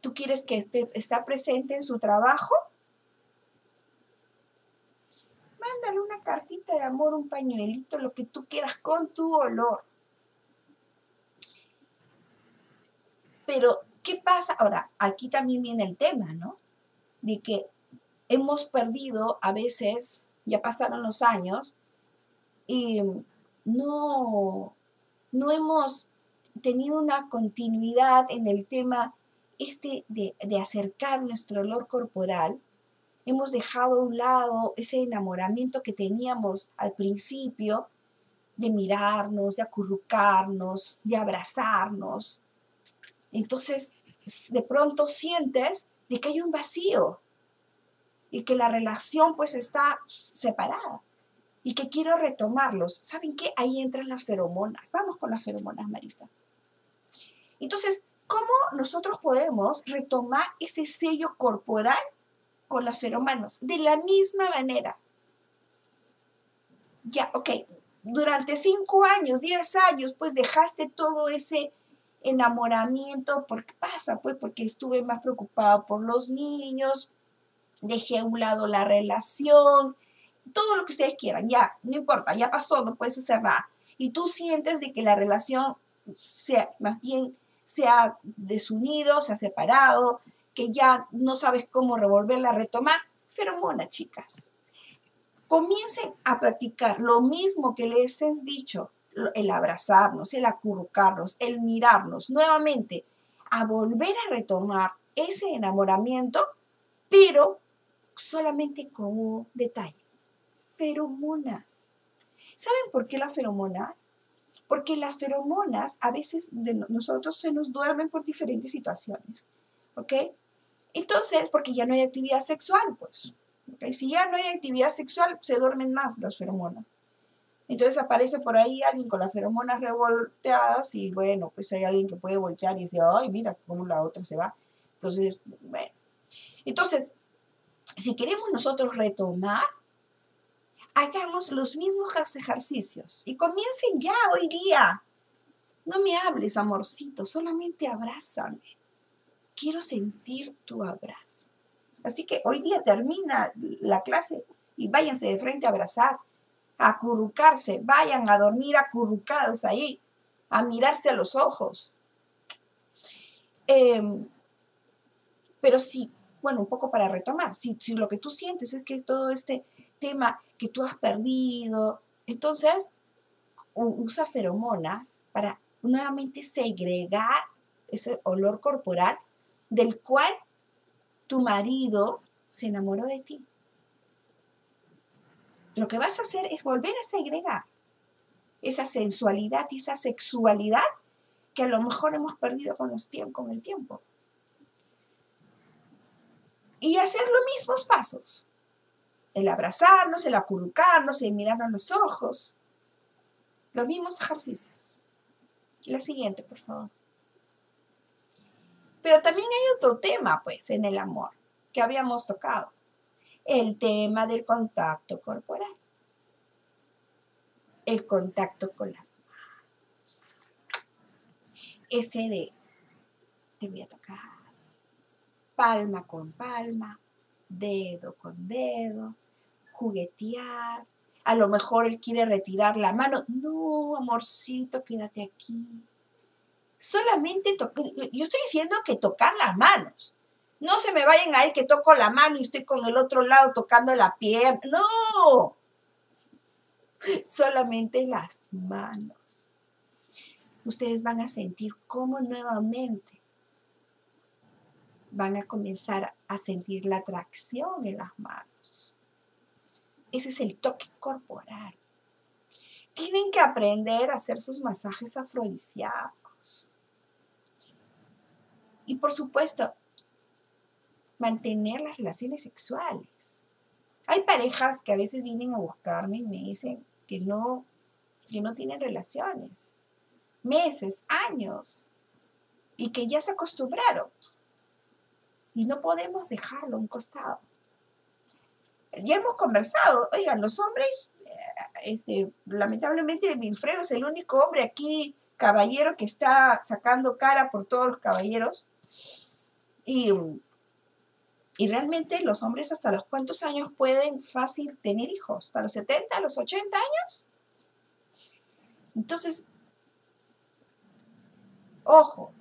[SPEAKER 2] ¿Tú quieres que esté, está presente en su trabajo? Mándale una cartita de amor, un pañuelito, lo que tú quieras con tu olor. Pero, ¿qué pasa? Ahora, aquí también viene el tema, ¿no? De que hemos perdido a veces, ya pasaron los años, y no, no hemos tenido una continuidad en el tema este de, de acercar nuestro olor corporal hemos dejado a un lado ese enamoramiento que teníamos al principio de mirarnos, de acurrucarnos, de abrazarnos. Entonces, de pronto sientes de que hay un vacío y que la relación pues está separada y que quiero retomarlos. ¿Saben qué? Ahí entran las feromonas. Vamos con las feromonas, Marita. Entonces, ¿cómo nosotros podemos retomar ese sello corporal con las feromanos. De la misma manera. Ya, ok, durante cinco años, diez años, pues dejaste todo ese enamoramiento. ¿Por qué pasa? Pues porque estuve más preocupada por los niños, dejé a un lado la relación, todo lo que ustedes quieran, ya, no importa, ya pasó, no puedes hacer nada. Y tú sientes de que la relación sea, más bien se ha desunido, se ha separado, que ya no sabes cómo revolverla, retomar, feromona, chicas. Comiencen a practicar lo mismo que les he dicho, el abrazarnos, el acurrucarnos, el mirarnos nuevamente, a volver a retomar ese enamoramiento, pero solamente con un detalle, feromonas. ¿Saben por qué las feromonas? Porque las feromonas a veces de nosotros se nos duermen por diferentes situaciones, ¿ok? Entonces, porque ya no hay actividad sexual, pues. Si ya no hay actividad sexual, se duermen más las feromonas. Entonces aparece por ahí alguien con las feromonas revolteadas y bueno, pues hay alguien que puede voltear y decir, ay, mira cómo la otra se va. Entonces, bueno. Entonces, si queremos nosotros retomar, hagamos los mismos ejercicios y comiencen ya hoy día. No me hables, amorcito, solamente abrázame quiero sentir tu abrazo. Así que hoy día termina la clase y váyanse de frente a abrazar, a acurrucarse, vayan a dormir acurrucados ahí, a mirarse a los ojos. Em, pero sí, bueno, un poco para retomar, si, si lo que tú sientes es que todo este tema que tú has perdido, entonces usa feromonas para nuevamente segregar ese olor corporal del cual tu marido se enamoró de ti. Lo que vas a hacer es volver a segregar esa sensualidad y esa sexualidad que a lo mejor hemos perdido con, los con el tiempo. Y hacer los mismos pasos. El abrazarnos, el acurrucarnos, el mirarnos los ojos. Los mismos ejercicios. La siguiente, por favor. Pero también hay otro tema, pues, en el amor que habíamos tocado. El tema del contacto corporal. El contacto con las manos. Ese de, te voy a tocar. Palma con palma, dedo con dedo, juguetear. A lo mejor él quiere retirar la mano. No, amorcito, quédate aquí solamente yo estoy diciendo que tocar las manos, No se me vayan a ir que toco la mano y estoy con el otro lado tocando la pierna. No. Solamente las manos. Ustedes van a sentir cómo nuevamente van a comenzar a sentir la atracción en las manos. Ese es el toque corporal. Tienen que aprender a hacer sus masajes afrodisíacos. Y por supuesto, mantener las relaciones sexuales. Hay parejas que a veces vienen a buscarme y me dicen que no, que no tienen relaciones, meses, años, y que ya se acostumbraron. Y no podemos dejarlo a un costado. Ya hemos conversado, oigan, los hombres, eh, este, lamentablemente Wilfredo es el único hombre aquí, caballero, que está sacando cara por todos los caballeros. Y y realmente los hombres hasta los cuántos años pueden fácil tener hijos, hasta los 70, los 80 años. Entonces, ojo,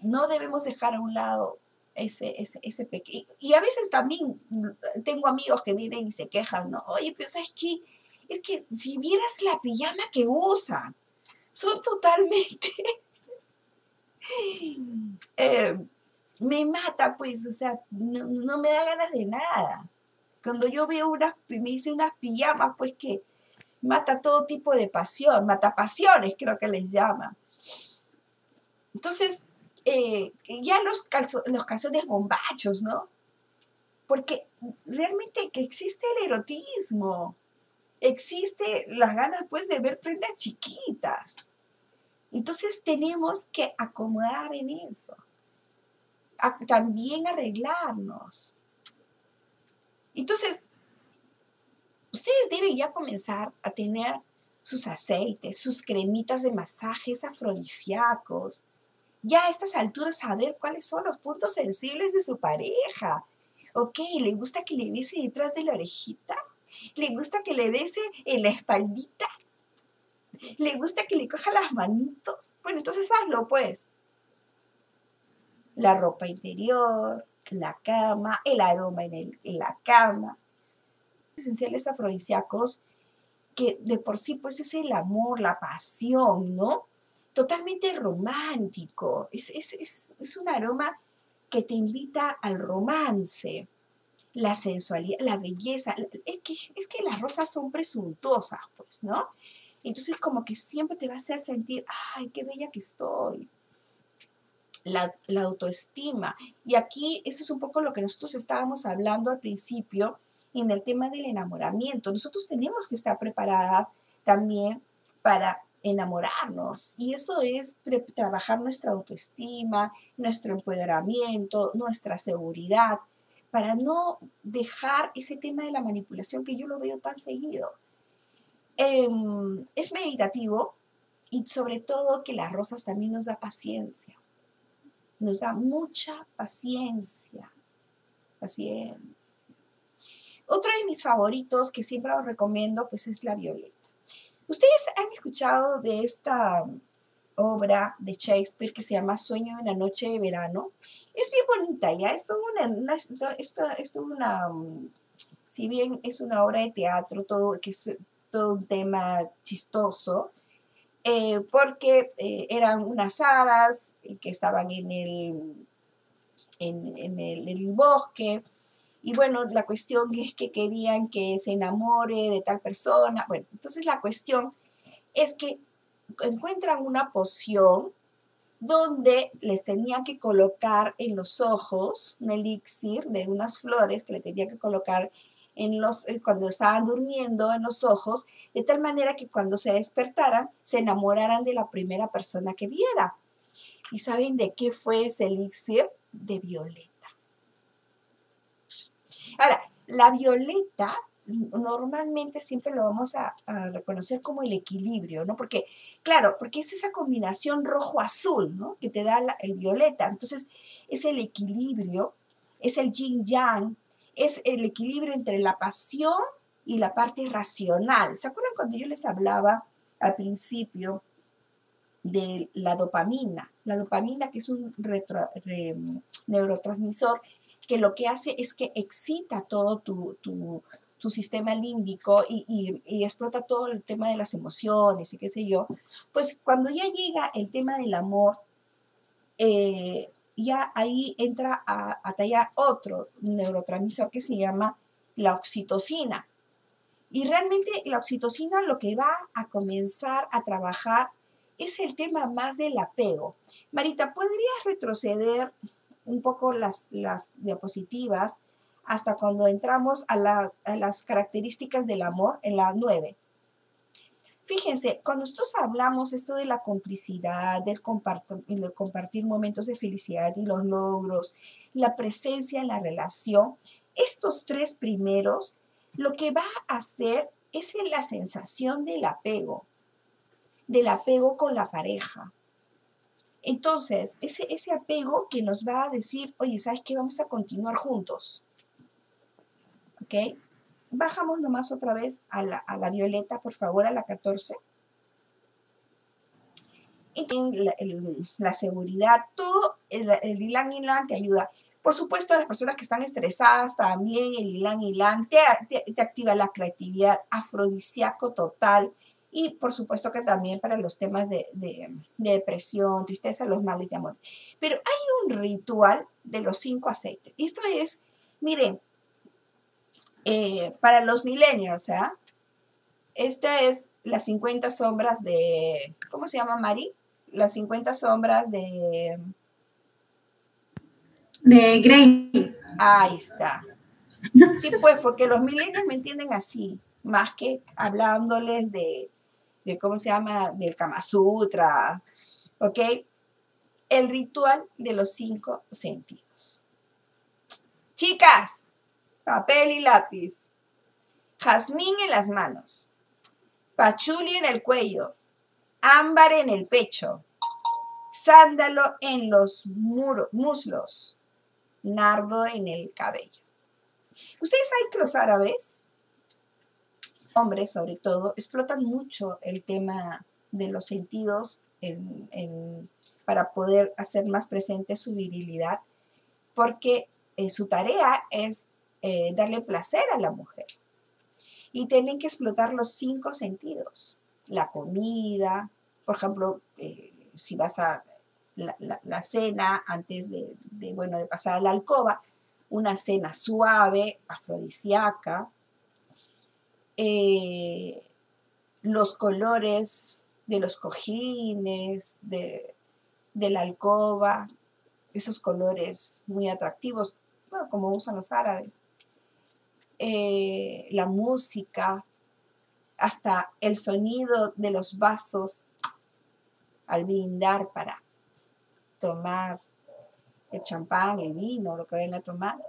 [SPEAKER 2] no debemos dejar a un lado ese, ese, ese pequeño. Y a veces también tengo amigos que vienen y se quejan, ¿no? Oye, pero ¿sabes qué? Es que si vieras la pijama que usan, son totalmente... eh, me mata, pues, o sea, no, me da ganas de nada. Cuando yo veo unas, me hice unas pijamas, pues que mata todo tipo de pasión, mata pasiones, creo que les llama. Entonces, eh, ya los, los calzones bombachos, ¿no? Porque realmente que existe el erotismo, existe las ganas, pues, de ver prendas chiquitas. Entonces tenemos que acomodar en eso también arreglarnos. Entonces, ustedes deben ya comenzar a tener sus aceites, sus cremitas de masajes afrodisíacos. Ya a estas alturas saber cuáles son los puntos sensibles de su pareja. ¿Ok? ¿Le gusta que le bese detrás de la orejita? ¿Le gusta que le bese en la espaldita? ¿Le gusta que le coja las manitos? Bueno, entonces hazlo pues la ropa interior, la cama, el aroma en, la cama. Esenciales afrodisíacos que de por sí pues es el amor, la pasión, ¿no? Totalmente romántico. Es, es un aroma que te invita al romance, la sensualidad, la belleza. Es que, es que las rosas son presuntuosas, pues, ¿no? Entonces como que siempre te va a hacer sentir, ay, qué bella que estoy la, autoestima. Y aquí eso es un poco lo que nosotros estábamos hablando al principio en el tema del enamoramiento. Nosotros tenemos que estar preparadas también para enamorarnos y eso es trabajar nuestra autoestima, nuestro empoderamiento, nuestra seguridad, para no dejar ese tema de la manipulación que yo lo veo tan seguido. Em, es meditativo y sobre todo que las rosas también nos da paciencia nos da mucha paciencia. Paciencia. Otro de mis favoritos que siempre os recomiendo pues es la violeta. Ustedes han escuchado de esta obra de Shakespeare que se llama Sueño de una noche de verano. Es bien bonita, ya es una, es una, si bien es una obra de teatro, todo, que es todo un tema chistoso, eh, porque eh, eran unas hadas que estaban en el, en, el, bosque. Y bueno, la cuestión es que querían que se enamore de tal persona. Bueno, entonces la cuestión es que encuentran una poción donde les tenían que colocar en los ojos un elixir de unas flores que le tenían que colocar en los, eh, cuando estaban durmiendo en los ojos, de tal manera que cuando se despertaran se enamoraran de la primera persona que viera. ¿Y saben de qué fue ese elixir? De violeta. Ahora, la violeta normalmente siempre lo vamos a, reconocer como el equilibrio, ¿no? Porque, claro, porque es esa combinación rojo-azul, ¿no? Que te da el violeta. Entonces, es el equilibrio, es el yin-yang, es el equilibrio entre la pasión y la parte racional. ¿Se acuerdan cuando yo les hablaba al principio de la dopamina? la dopamina, que es un neurotransmisor, que lo que hace es que excita todo tu, sistema límbico y, explota todo el tema de las emociones y qué sé yo, pues cuando ya llega el tema del amor, eh, ya ahí entra a, a tallar otro neurotransmisor que se llama la oxitocina. Y realmente la oxitocina lo que va a comenzar a trabajar es el tema más del apego. Marita, ¿podrías retroceder un poco las, las diapositivas hasta cuando entramos a, las características del amor en la 9? Fíjense, cuando nosotros hablamos esto de la complicidad, del compartir, compartir momentos de felicidad y los logros, la presencia en la relación, estos tres primeros lo que va a hacer es la sensación del apego, del apego con la pareja. Entonces, ese, ese apego que nos va a decir, oye, ¿sabes qué? Vamos a continuar juntos. ¿Ok? Bajamos nomás otra vez a la, violeta, por favor, a la 14. Y la, la seguridad, todo el, el Ilan Ilan te ayuda. Por supuesto, las personas que están estresadas también, el Ilan Ilan te, te, activa la creatividad, afrodisíaco total. Y por supuesto que también para los temas de, depresión, tristeza, los males de amor. Pero hay un ritual de los cinco aceites. Esto es, miren, eh, para los millennials, ¿ah? Esta es las 50 sombras de, ¿cómo se llama Mari? Las 50 sombras de
[SPEAKER 4] de Grey.
[SPEAKER 2] Ahí está. Sí, pues, porque los milenios me entienden así, más que hablándoles de, de ¿cómo se llama? Del Kama Sutra, ¿ok? El ritual de los cinco sentidos. Chicas, papel y lápiz, jazmín en las manos, pachuli en el cuello, ámbar en el pecho, sándalo en los muslos, nardo en el cabello. Ustedes saben que los árabes, hombres sobre todo, explotan mucho el tema de los sentidos para poder hacer más presente su virilidad, porque eh, su tarea es eh, darle placer a la mujer. Y tienen que explotar los cinco sentidos. La comida, por ejemplo, eh, si vas a la, cena antes de, bueno, de pasar a la alcoba, una cena suave, afrodisíaca, eh, los colores de los cojines, de, la alcoba, esos colores muy atractivos, como usan los árabes, eh, la música, hasta el sonido de los vasos al brindar para tomar el champán, el vino, lo que vayan a tomar,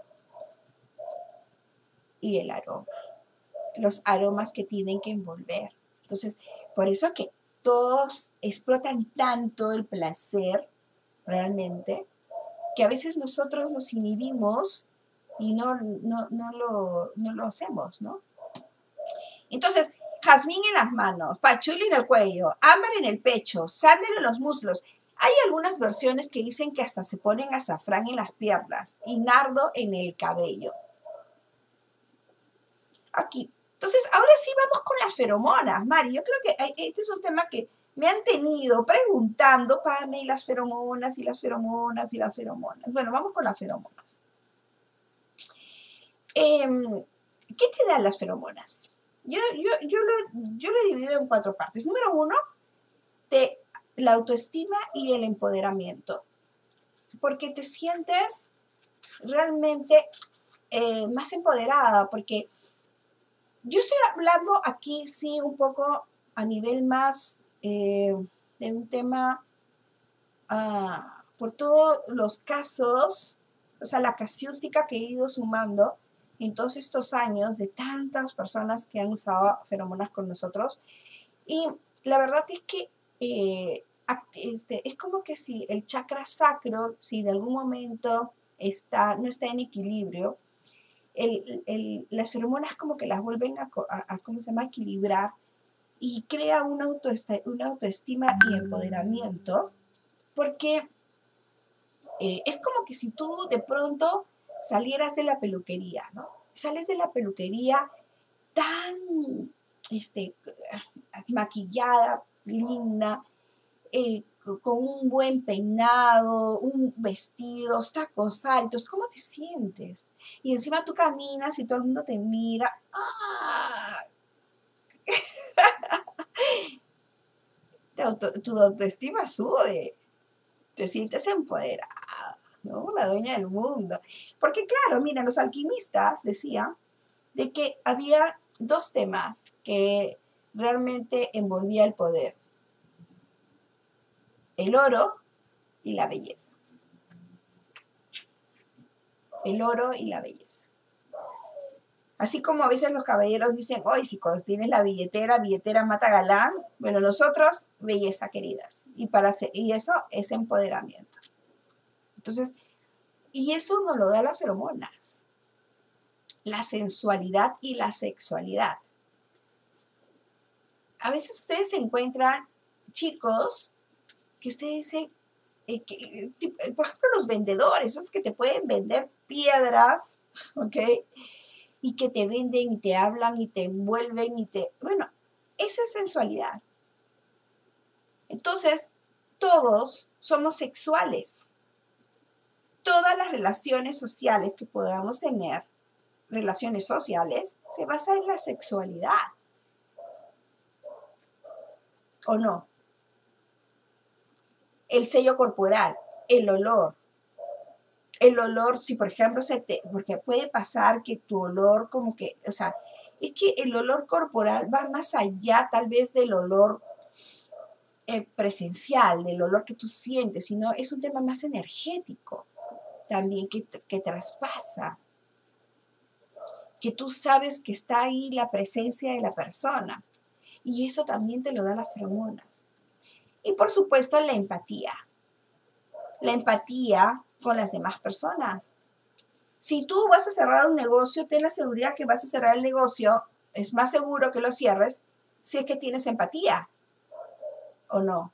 [SPEAKER 2] y el aroma, los aromas que tienen que envolver. Entonces, por eso que todos explotan tanto el placer realmente, que a veces nosotros nos inhibimos y no, no, lo, no lo hacemos, ¿no? Entonces, jazmín en las manos, pachuli en el cuello, ámbar en el pecho, sándalo en los muslos, hay algunas versiones que dicen que hasta se ponen azafrán en las piernas y nardo en el cabello. Aquí. Entonces, ahora sí vamos con las feromonas, Mari. Yo creo que este es un tema que me han tenido preguntando, Pame, las feromonas y las feromonas y las feromonas. Bueno, vamos con las feromonas. Em, ¿Qué te dan las feromonas? Yo, yo, yo, lo, yo lo he dividido en cuatro partes. Número uno, te la autoestima y el empoderamiento, porque te sientes realmente eh, más empoderada, porque yo estoy hablando aquí, sí, un poco a nivel más eh, de un tema ah, por todos los casos, o sea, la casiústica que he ido sumando en todos estos años de tantas personas que han usado feromonas con nosotros. Y la verdad es que eh, este, es como que si el chakra sacro, si de algún momento está, no está en equilibrio, las feromonas como que las vuelven a, ¿cómo se llama?, equilibrar y crea una, autoestima, una autoestima y empoderamiento porque eh, es como que si tú de pronto salieras de la peluquería, ¿no? Sales de la peluquería tan este, maquillada, linda, eh, con un buen peinado, un vestido, tacos altos, ¿cómo te sientes? Y encima tú caminas y todo el mundo te mira. ¡Ah! tu autoestima sube, te sientes empoderada, ¿no? La dueña del mundo. Porque claro, mira, los alquimistas decían de que había dos temas que realmente envolvía el poder. El oro y la belleza. El oro y la belleza. Así como a veces los caballeros dicen, hoy si tienes la billetera, billetera mata galán, bueno, nosotros, belleza queridas. Y, para y eso es empoderamiento. Entonces, y eso nos lo da las feromonas. La sensualidad y la sexualidad. A veces ustedes se encuentran chicos que ustedes dicen, eh, que, eh, por ejemplo, los vendedores, esos que te pueden vender piedras, ¿ok? y que te venden y te hablan y te envuelven y te... Bueno, esa es sensualidad. Entonces, todos somos sexuales. Todas las relaciones sociales que podamos tener, relaciones sociales, se basan en la sexualidad. ¿O no? El sello corporal, el olor, el olor, si por ejemplo se te, porque puede pasar que tu olor como que, o sea, es que el olor corporal va más allá tal vez del olor eh, presencial, del olor que tú sientes, sino es un tema más energético también que, que traspasa, que tú sabes que está ahí la presencia de la persona. Y eso también te lo da las feromonas. Y por supuesto la empatía. La empatía con las demás personas. Si tú vas a cerrar un negocio, ten la seguridad que vas a cerrar el negocio, es más seguro que lo cierres si es que tienes empatía o no.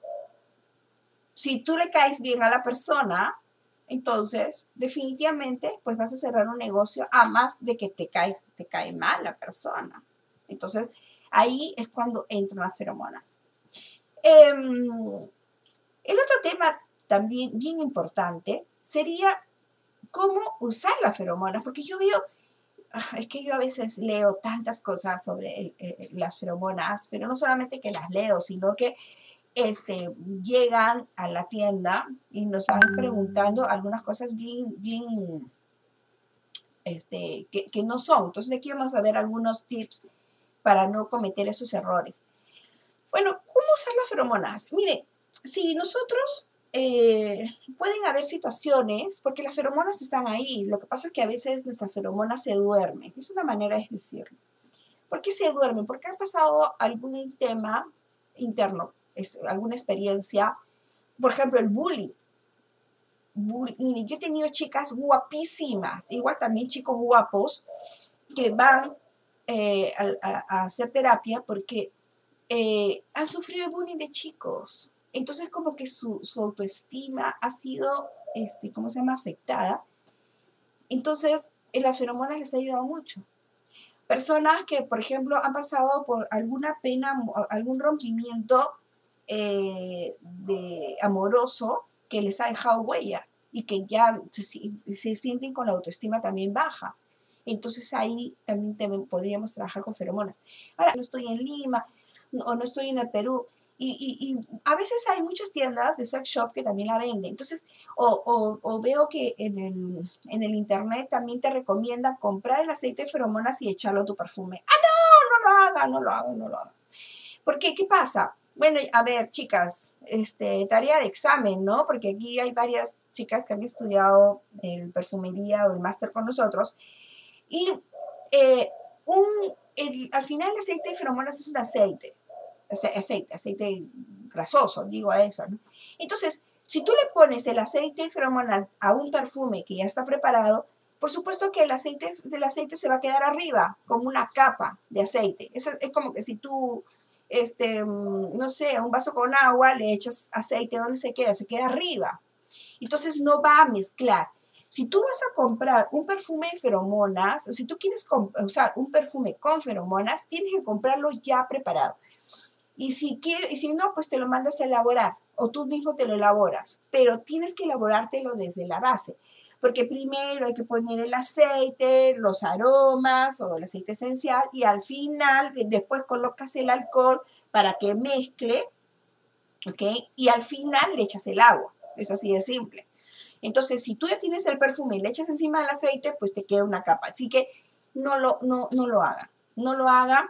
[SPEAKER 2] Si tú le caes bien a la persona, entonces definitivamente pues vas a cerrar un negocio a más de que te, caes, te cae mal la persona. Entonces ahí es cuando entran las feromonas. Em, el otro tema también bien importante sería cómo usar las feromonas, porque yo veo, ah, es que yo a veces leo tantas cosas sobre las feromonas, pero no solamente que las leo, sino que este, llegan a la tienda y nos van preguntando algunas cosas bien, bien, este, que, que no son. Entonces aquí vamos a ver algunos tips para no cometer esos errores. Bueno, ¿cómo usar las feromonas? Mire, si nosotros eh, pueden haber situaciones, porque las feromonas están ahí, lo que pasa es que a veces nuestras feromonas se duermen, es una manera de decirlo. ¿Por qué se duermen? Porque ha pasado algún tema interno, alguna experiencia, por ejemplo, el bullying. yo he tenido chicas guapísimas, igual también chicos guapos, que van eh, a, hacer terapia porque eh, han sufrido bullying de chicos entonces como que su, autoestima ha sido, este, ¿cómo se llama?, afectada. Entonces, la feromona les ha ayudado mucho. Personas que, por ejemplo, han pasado por alguna pena, algún rompimiento eh, de, amoroso que les ha dejado huella y que ya se, se, sienten con la autoestima también baja. Entonces ahí también podríamos trabajar con feromonas. Ahora, no estoy en Lima o no estoy en el Perú, y, a veces hay muchas tiendas de sex shop que también la venden. Entonces, o, veo que en el, internet también te recomiendan comprar el aceite de feromonas y echarlo a tu perfume. ¡Ah, no! No lo haga, no lo haga, no lo haga. ¿Por qué? ¿Qué pasa? Bueno, a ver, chicas, este, tarea de examen, ¿no? Porque aquí hay varias chicas que han estudiado el perfumería o el máster con nosotros. Y eh, un, al final el aceite de feromonas es un aceite aceite, aceite grasoso, digo a eso, ¿no? Entonces, si tú le pones el aceite de feromonas a un perfume que ya está preparado, por supuesto que el aceite del aceite se va a quedar arriba, como una capa de aceite. Es, es como que si tú este, mm, no sé, un vaso con agua, le echas aceite, ¿dónde se queda? Se queda arriba. Entonces no va a mezclar. Si tú vas a comprar un perfume de feromonas, o si tú quieres usar un perfume con feromonas, tienes que comprarlo ya preparado. Y si, quieres, y si no, pues te lo mandas a elaborar o tú mismo te lo elaboras, pero tienes que elaborártelo desde la base, porque primero hay que poner el aceite, los aromas o el aceite esencial y al final después colocas el alcohol para que mezcle, ¿ok? Y al final le echas el agua, es así de simple. Entonces, si tú ya tienes el perfume y le echas encima el aceite, pues te queda una capa. Así que no lo, no, no lo hagan. No lo hagan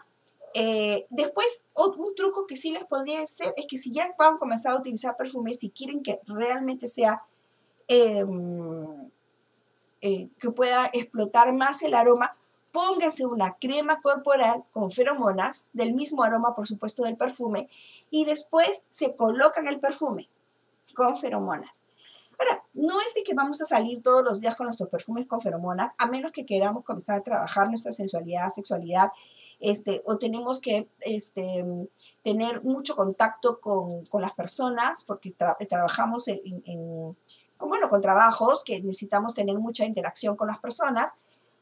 [SPEAKER 2] eh, después, un truco que sí les podría hacer es que si ya van a comenzar a utilizar perfumes, si quieren que realmente sea, em, eh, que pueda explotar más el aroma, póngase una crema corporal con feromonas, del mismo aroma, por supuesto, del perfume, y después se colocan el perfume con feromonas. Ahora, no es de que vamos a salir todos los días con nuestros perfumes con feromonas, a menos que queramos comenzar a trabajar nuestra sensualidad, sexualidad este, o tenemos que este, tener mucho contacto con, las personas porque trabajamos en, bueno, con trabajos que necesitamos tener mucha interacción con las personas,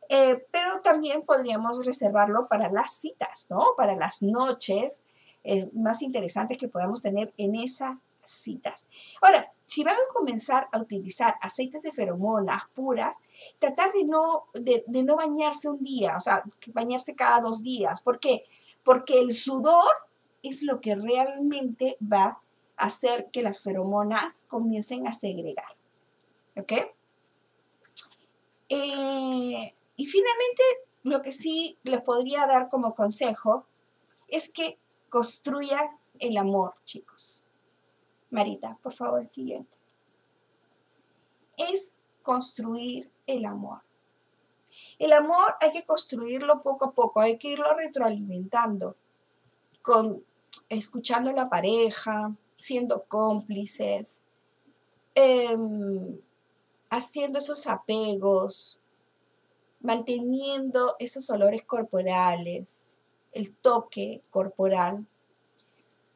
[SPEAKER 2] eh, pero también podríamos reservarlo para las citas, ¿no? Para las noches eh, más interesantes que podamos tener en esa citas. Ahora, si van a comenzar a utilizar aceites de feromonas puras, tratar de no, de, no bañarse un día, o sea, bañarse cada dos días. ¿Por qué? Porque el sudor es lo que realmente va a hacer que las feromonas comiencen a segregar. ¿Ok? Eh, y finalmente, lo que sí les podría dar como consejo es que construyan el amor, chicos. Marita, por favor, siguiente. Es construir el amor. El amor hay que construirlo poco a poco, hay que irlo retroalimentando, con, escuchando a la pareja, siendo cómplices, em, haciendo esos apegos, manteniendo esos olores corporales, el toque corporal,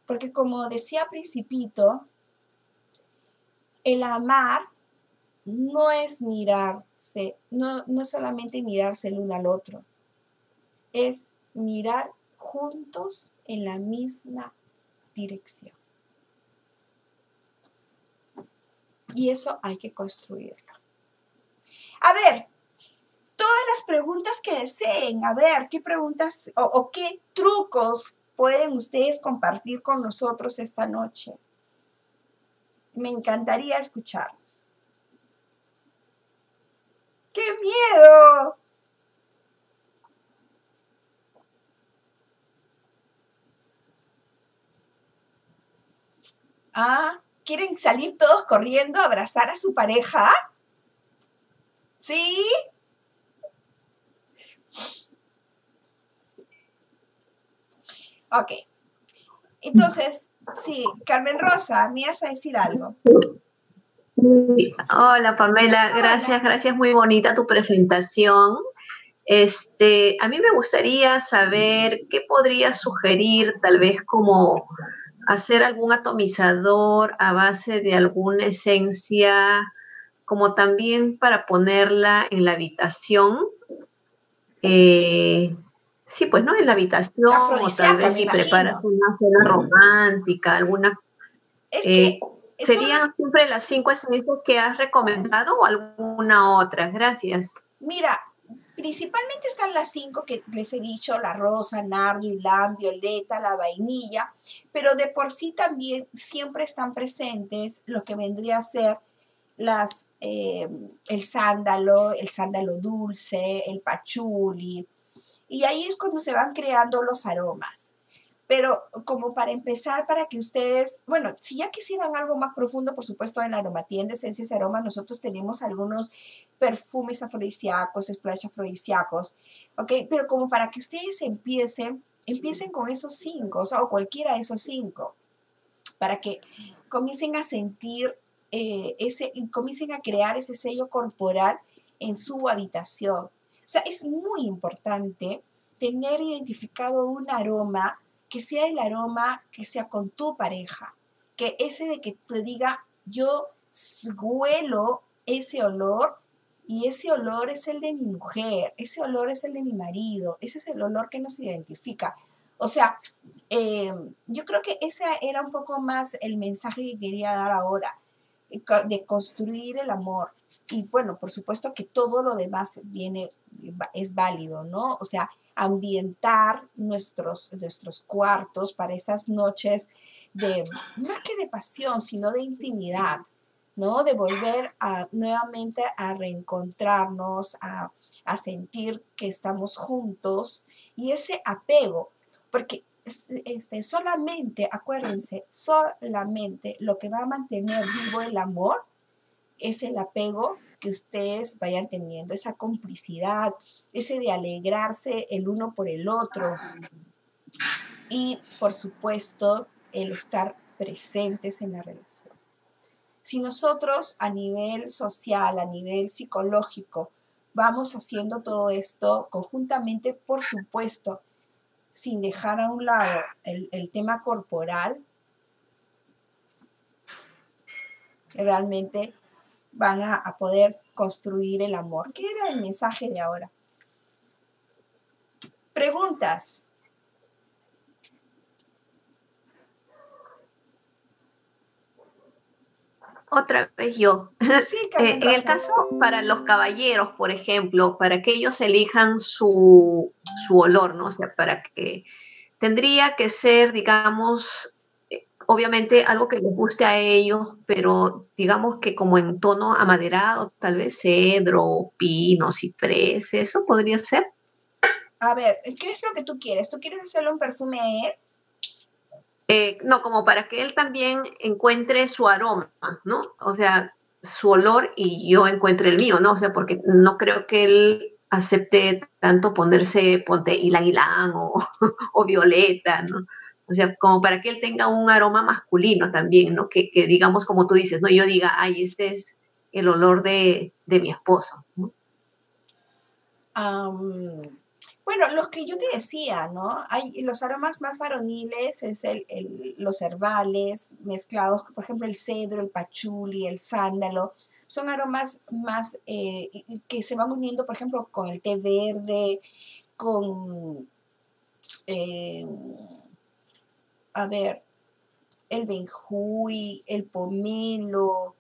[SPEAKER 2] porque como decía Principito, el amar no es mirarse, no, no solamente mirarse el uno al otro, es mirar juntos en la misma dirección. Y eso hay que construirlo. A ver, todas las preguntas que deseen, a ver, qué preguntas o, qué trucos pueden ustedes compartir con nosotros esta noche. Me encantaría escucharlos. ¡Qué miedo! Ah, ¿quieren salir todos corriendo a abrazar a su pareja? ¿Sí? Ok. Entonces, sí, Carmen Rosa, me vas a decir algo.
[SPEAKER 4] Hola Pamela, gracias, gracias, muy bonita tu presentación. Este, a mí me gustaría saber qué podría sugerir, tal vez como hacer algún atomizador a base de alguna esencia, como también para ponerla en la habitación. Eh, Sí, pues no en la habitación, o tal vez si preparas una cena romántica, alguna. Eh, ¿Serían siempre las cinco esencias que has recomendado o alguna otra? Gracias.
[SPEAKER 2] Mira, principalmente están las cinco que les he dicho, la rosa, nardo, la violeta, la vainilla, pero de por sí también siempre están presentes lo que vendría a ser las, eh, el sándalo, el sándalo dulce, el pachuli, y ahí es cuando se van creando los aromas. Pero como para empezar, para que ustedes, bueno, si ya quisieran algo más profundo, por supuesto, en la aromatía, esencias y aromas, nosotros tenemos algunos perfumes afrodisíacos, splash afrodisíacos, ¿ok? Pero como para que ustedes empiecen, empiecen con esos cinco, o sea, o cualquiera de esos cinco, para que comiencen a sentir eh, ese, comiencen a crear ese sello corporal en su habitación, o sea, es muy importante tener identificado un aroma que sea el aroma que sea con tu pareja, que ese de que te diga, yo huelo ese olor y ese olor es el de mi mujer, ese olor es el de mi marido, ese es el olor que nos identifica. O sea, em, yo creo que ese era un poco más el mensaje que quería dar ahora, eh, de construir el amor. Y bueno, por supuesto que todo lo demás viene, es válido, ¿no? O sea, ambientar nuestros, nuestros cuartos para esas noches de, más que de pasión, sino de intimidad, ¿no? De volver a, nuevamente a reencontrarnos, a, a sentir que estamos juntos y ese apego, porque este, solamente, acuérdense, solamente lo que va a mantener vivo el amor es el apego que ustedes vayan teniendo, esa complicidad, ese de alegrarse el uno por el otro. Y, por supuesto, el estar presentes en la relación. Si nosotros a nivel social, a nivel psicológico, vamos haciendo todo esto conjuntamente, por supuesto, sin dejar a un lado el, el tema corporal, realmente van a, poder construir el amor. ¿Qué era el mensaje de ahora? Preguntas.
[SPEAKER 4] Otra vez yo. Eh, en el caso para los caballeros, por ejemplo, para que ellos elijan su, su olor, ¿no? O sea, para que tendría que ser, digamos, obviamente algo que les guste a ellos, pero digamos que como en tono amaderado, tal vez cedro, pino, ciprés, ¿eso podría ser?
[SPEAKER 2] A ver, ¿qué es lo que tú quieres? ¿Tú quieres hacerle un perfume a él?
[SPEAKER 4] Eh, no, como para que él también encuentre su aroma, ¿no? O sea, su olor y yo encuentre el mío, ¿no? O sea, porque no creo que él acepte tanto ponerse, ponte ylang o, o violeta, ¿no? O sea, como para que él tenga un aroma masculino también, ¿no? Que, digamos, como tú dices, ¿no? Yo diga, ay, este es el olor de, mi esposo, ¿no?
[SPEAKER 2] Bueno, los que yo te decía, ¿no? Hay los aromas más varoniles, es el, los herbales mezclados, por ejemplo, el cedro, el pachuli, el sándalo, son aromas más eh, que se van uniendo, por ejemplo, con el té verde, con... Eh, a ver, el benjuy, el pomelo,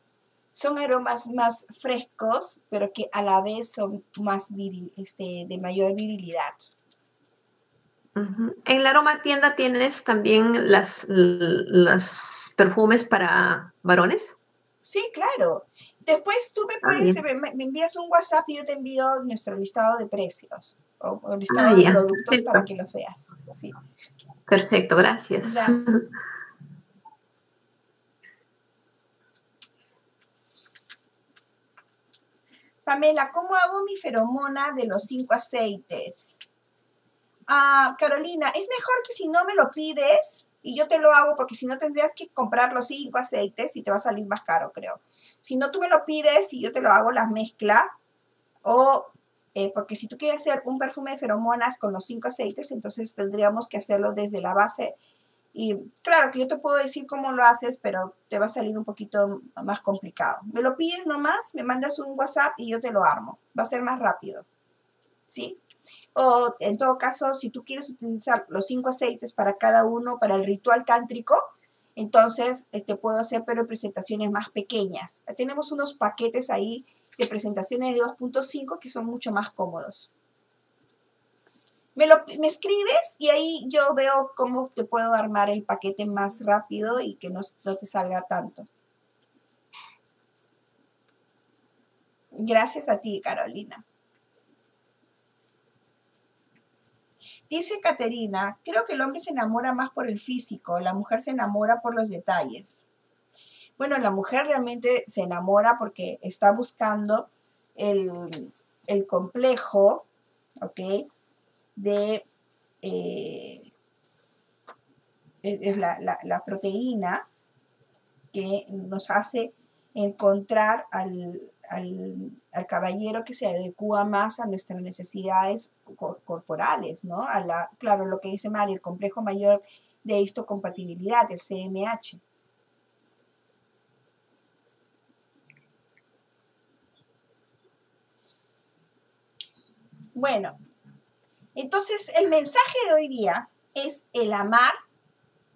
[SPEAKER 2] son aromas más frescos, pero que a la vez son más este, de mayor virilidad.
[SPEAKER 4] En la aroma tienda tienes también las, los perfumes para varones.
[SPEAKER 2] Sí, claro. Después tú me ah, puedes, me, envías un WhatsApp y yo te envío nuestro listado de precios o, listado ah, de productos para que los veas. Sí.
[SPEAKER 4] Perfecto, gracias.
[SPEAKER 2] Pamela, ¿cómo hago mi feromona de los cinco aceites? Ah, Carolina, es mejor que si no me lo pides y yo te lo hago porque si no tendrías que comprar los cinco aceites y te va a salir más caro, creo. Si no tú me lo pides y yo te lo hago la mezcla o eh, porque si tú quieres hacer un perfume de feromonas con los cinco aceites, entonces tendríamos que hacerlo desde la base. Y claro que yo te puedo decir cómo lo haces, pero te va a salir un poquito más complicado. Me lo pides nomás, me mandas un WhatsApp y yo te lo armo. Va a ser más rápido. ¿Sí? O en todo caso, si tú quieres utilizar los cinco aceites para cada uno, para el ritual tántrico, entonces eh, te puedo hacer, pero en presentaciones más pequeñas. Tenemos unos paquetes ahí de presentaciones de 2.5 que son mucho más cómodos. Me, lo, me escribes y ahí yo veo cómo te puedo armar el paquete más rápido y que no, no te salga tanto. Gracias a ti, Carolina. Dice Caterina, creo que el hombre se enamora más por el físico, la mujer se enamora por los detalles. Bueno, la mujer realmente se enamora porque está buscando el, complejo, ¿ok? De, eh, es la, la, proteína que nos hace encontrar al, al, caballero que se adecua más a nuestras necesidades corporales, ¿no? A la, claro, lo que dice Mari, el complejo mayor de histocompatibilidad, el CMH. Bueno, entonces el mensaje de hoy día es el amar,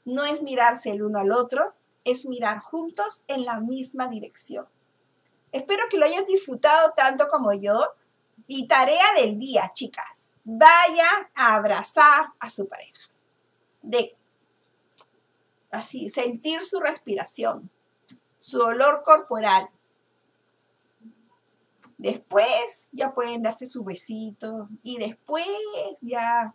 [SPEAKER 2] no es mirarse el uno al otro, es mirar juntos en la misma dirección. Espero que lo hayan disfrutado tanto como yo. Y tarea del día, chicas. Vayan a abrazar a su pareja. De así, sentir su respiración, su olor corporal. Después ya pueden darse su besito y después ya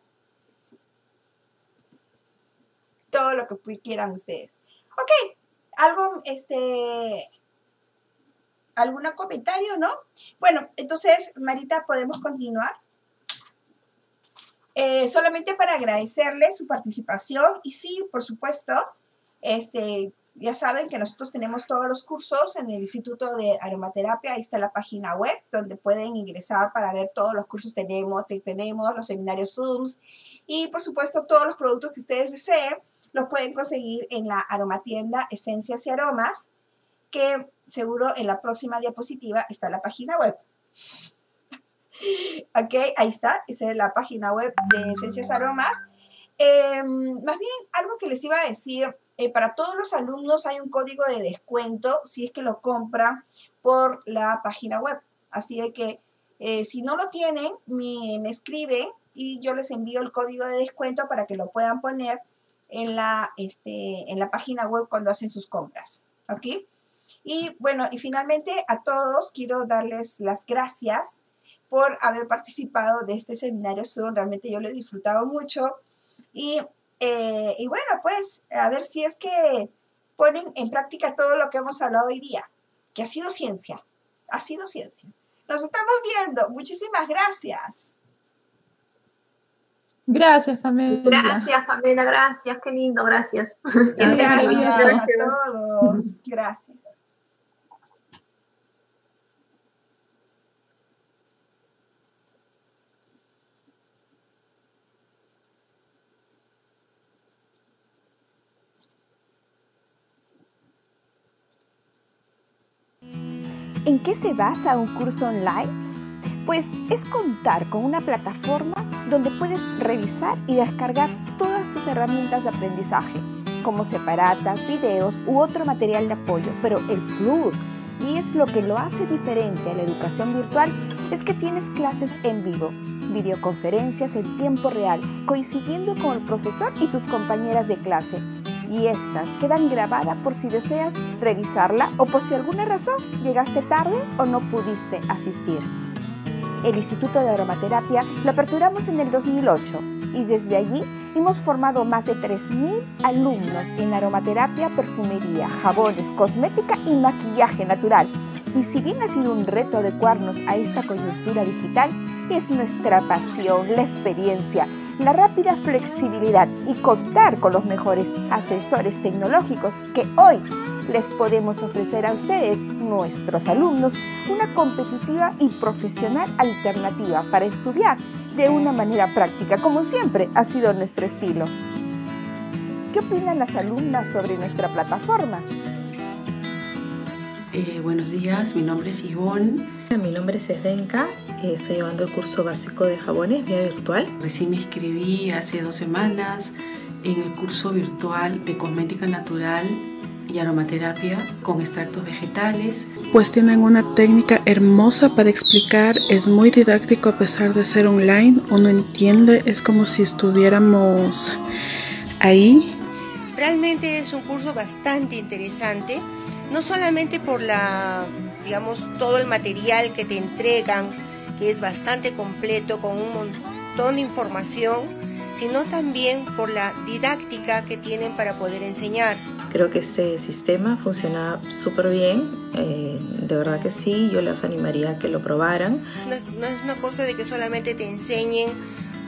[SPEAKER 2] todo lo que quieran ustedes. Ok, algo, este, ¿algún comentario, no? Bueno, entonces, Marita, podemos continuar. Eh, solamente para agradecerle su participación y sí, por supuesto, este, ya saben que nosotros tenemos todos los cursos en el Instituto de Aromaterapia, ahí está la página web donde pueden ingresar para ver todos los cursos que tenemos, tenemos los seminarios Zooms y por supuesto todos los productos que ustedes deseen los pueden conseguir en la aromatienda Esencias y Aromas, que seguro en la próxima diapositiva está la página web. ok, ahí está, esa es la página web de Esencias Aromas. Em, más bien, algo que les iba a decir, eh, para todos los alumnos hay un código de descuento si es que lo compran por la página web. Así que eh, si no lo tienen, me, me escriben y yo les envío el código de descuento para que lo puedan poner en la, este, en la página web cuando hacen sus compras. ¿Ok? Y bueno, y finalmente a todos quiero darles las gracias por haber participado de este seminario. Realmente yo lo he disfrutado mucho. Y, eh, y bueno, pues a ver si es que ponen en práctica todo lo que hemos hablado hoy día, que ha sido ciencia. Ha sido ciencia. Nos estamos viendo. Muchísimas gracias.
[SPEAKER 3] Gracias, Pamela.
[SPEAKER 4] Gracias, Pamela, gracias, qué lindo, gracias.
[SPEAKER 2] Gracias, a todos. Gracias.
[SPEAKER 5] ¿En qué se basa un curso online? Pues es contar con una plataforma donde puedes revisar y descargar todas tus herramientas de aprendizaje, como separatas, videos u otro material de apoyo. Pero el plus, y es lo que lo hace diferente a la educación virtual, es que tienes clases en vivo, videoconferencias en tiempo real, coincidiendo con el profesor y tus compañeras de clase. Y estas quedan grabadas por si deseas revisarla o por si alguna razón llegaste tarde o no pudiste asistir. El Instituto de Aromaterapia lo aperturamos en el 2008 y desde allí hemos formado más de 3.000 alumnos en aromaterapia, perfumería, jabones, cosmética y maquillaje natural. Y si bien ha sido un reto adecuarnos a esta coyuntura digital, es nuestra pasión, la experiencia, la rápida flexibilidad y contar con los mejores asesores tecnológicos que hoy les podemos ofrecer a ustedes, nuestros alumnos, una competitiva y profesional alternativa para estudiar de una manera práctica, como siempre ha sido nuestro estilo. ¿Qué opinan las alumnas sobre nuestra plataforma?
[SPEAKER 6] Eh, buenos días, mi nombre es Ivonne.
[SPEAKER 7] Mi nombre es Esdenka, estoy llevando el curso básico de jabones vía virtual.
[SPEAKER 6] Recién me inscribí hace dos semanas en el curso virtual de cosmética natural y aromaterapia con extractos vegetales.
[SPEAKER 8] Pues tienen una técnica hermosa para explicar, es muy didáctico a pesar de ser online, uno entiende, es como si estuviéramos ahí.
[SPEAKER 9] Realmente es un curso bastante interesante, no solamente por la, digamos, todo el material que te entregan, que es bastante completo con un montón de información, sino también por la didáctica que tienen para poder enseñar.
[SPEAKER 7] Creo que ese sistema funciona súper bien, eh, de verdad que sí, yo les animaría a que lo probaran.
[SPEAKER 9] No es, no es, una cosa de que solamente te enseñen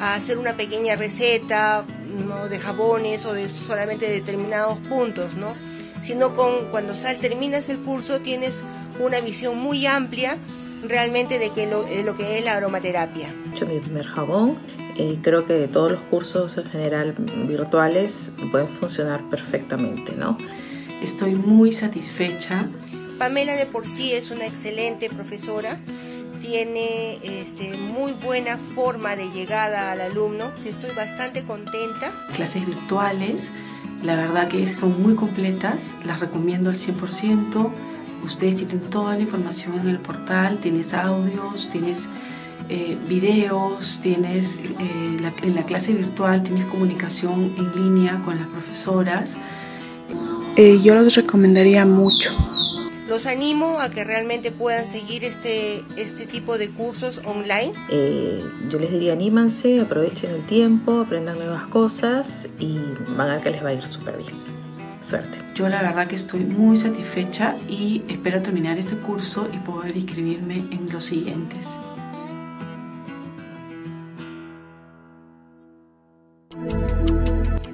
[SPEAKER 9] a hacer una pequeña receta ¿no? de jabones o de solamente determinados puntos, ¿no? sino con cuando sal, terminas el curso tienes una visión muy amplia realmente de, que lo, de lo que es la aromaterapia.
[SPEAKER 7] He hecho mi primer jabón. y creo que todos los cursos en general virtuales pueden funcionar perfectamente, ¿no?
[SPEAKER 6] Estoy muy satisfecha.
[SPEAKER 9] Pamela de por sí es una excelente profesora, tiene este, muy buena forma de llegada al alumno, estoy bastante contenta.
[SPEAKER 6] Clases virtuales, la verdad que son muy completas, las recomiendo al 100%. Ustedes tienen toda la información en el portal, tienes audios, tienes eh, videos, tienes eh, la, en la clase virtual tienes comunicación en línea con las profesoras.
[SPEAKER 8] Eh, yo los recomendaría mucho.
[SPEAKER 9] Los animo a que realmente puedan seguir este, este tipo de cursos online.
[SPEAKER 7] Eh, yo les diría anímanse, aprovechen el tiempo, aprendan nuevas cosas y van a ver que les va a ir súper bien. Suerte.
[SPEAKER 6] Yo la verdad que estoy muy satisfecha y espero terminar este curso y poder inscribirme en los siguientes.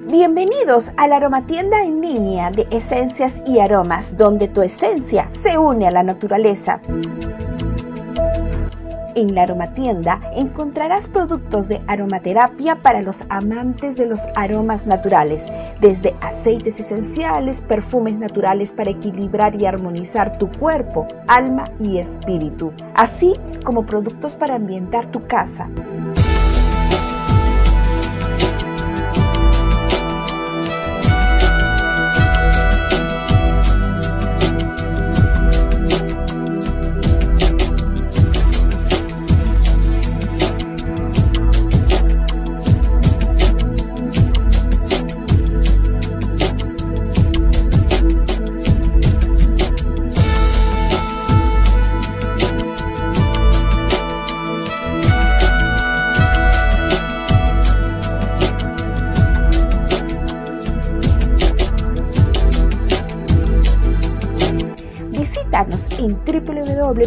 [SPEAKER 2] Bienvenidos a la aromatienda en línea de esencias y aromas, donde tu esencia se une a la naturaleza. En la aromatienda encontrarás productos de aromaterapia para los amantes de los aromas naturales, desde aceites esenciales, perfumes naturales para equilibrar y armonizar tu cuerpo, alma y espíritu, así como productos para ambientar tu casa. robe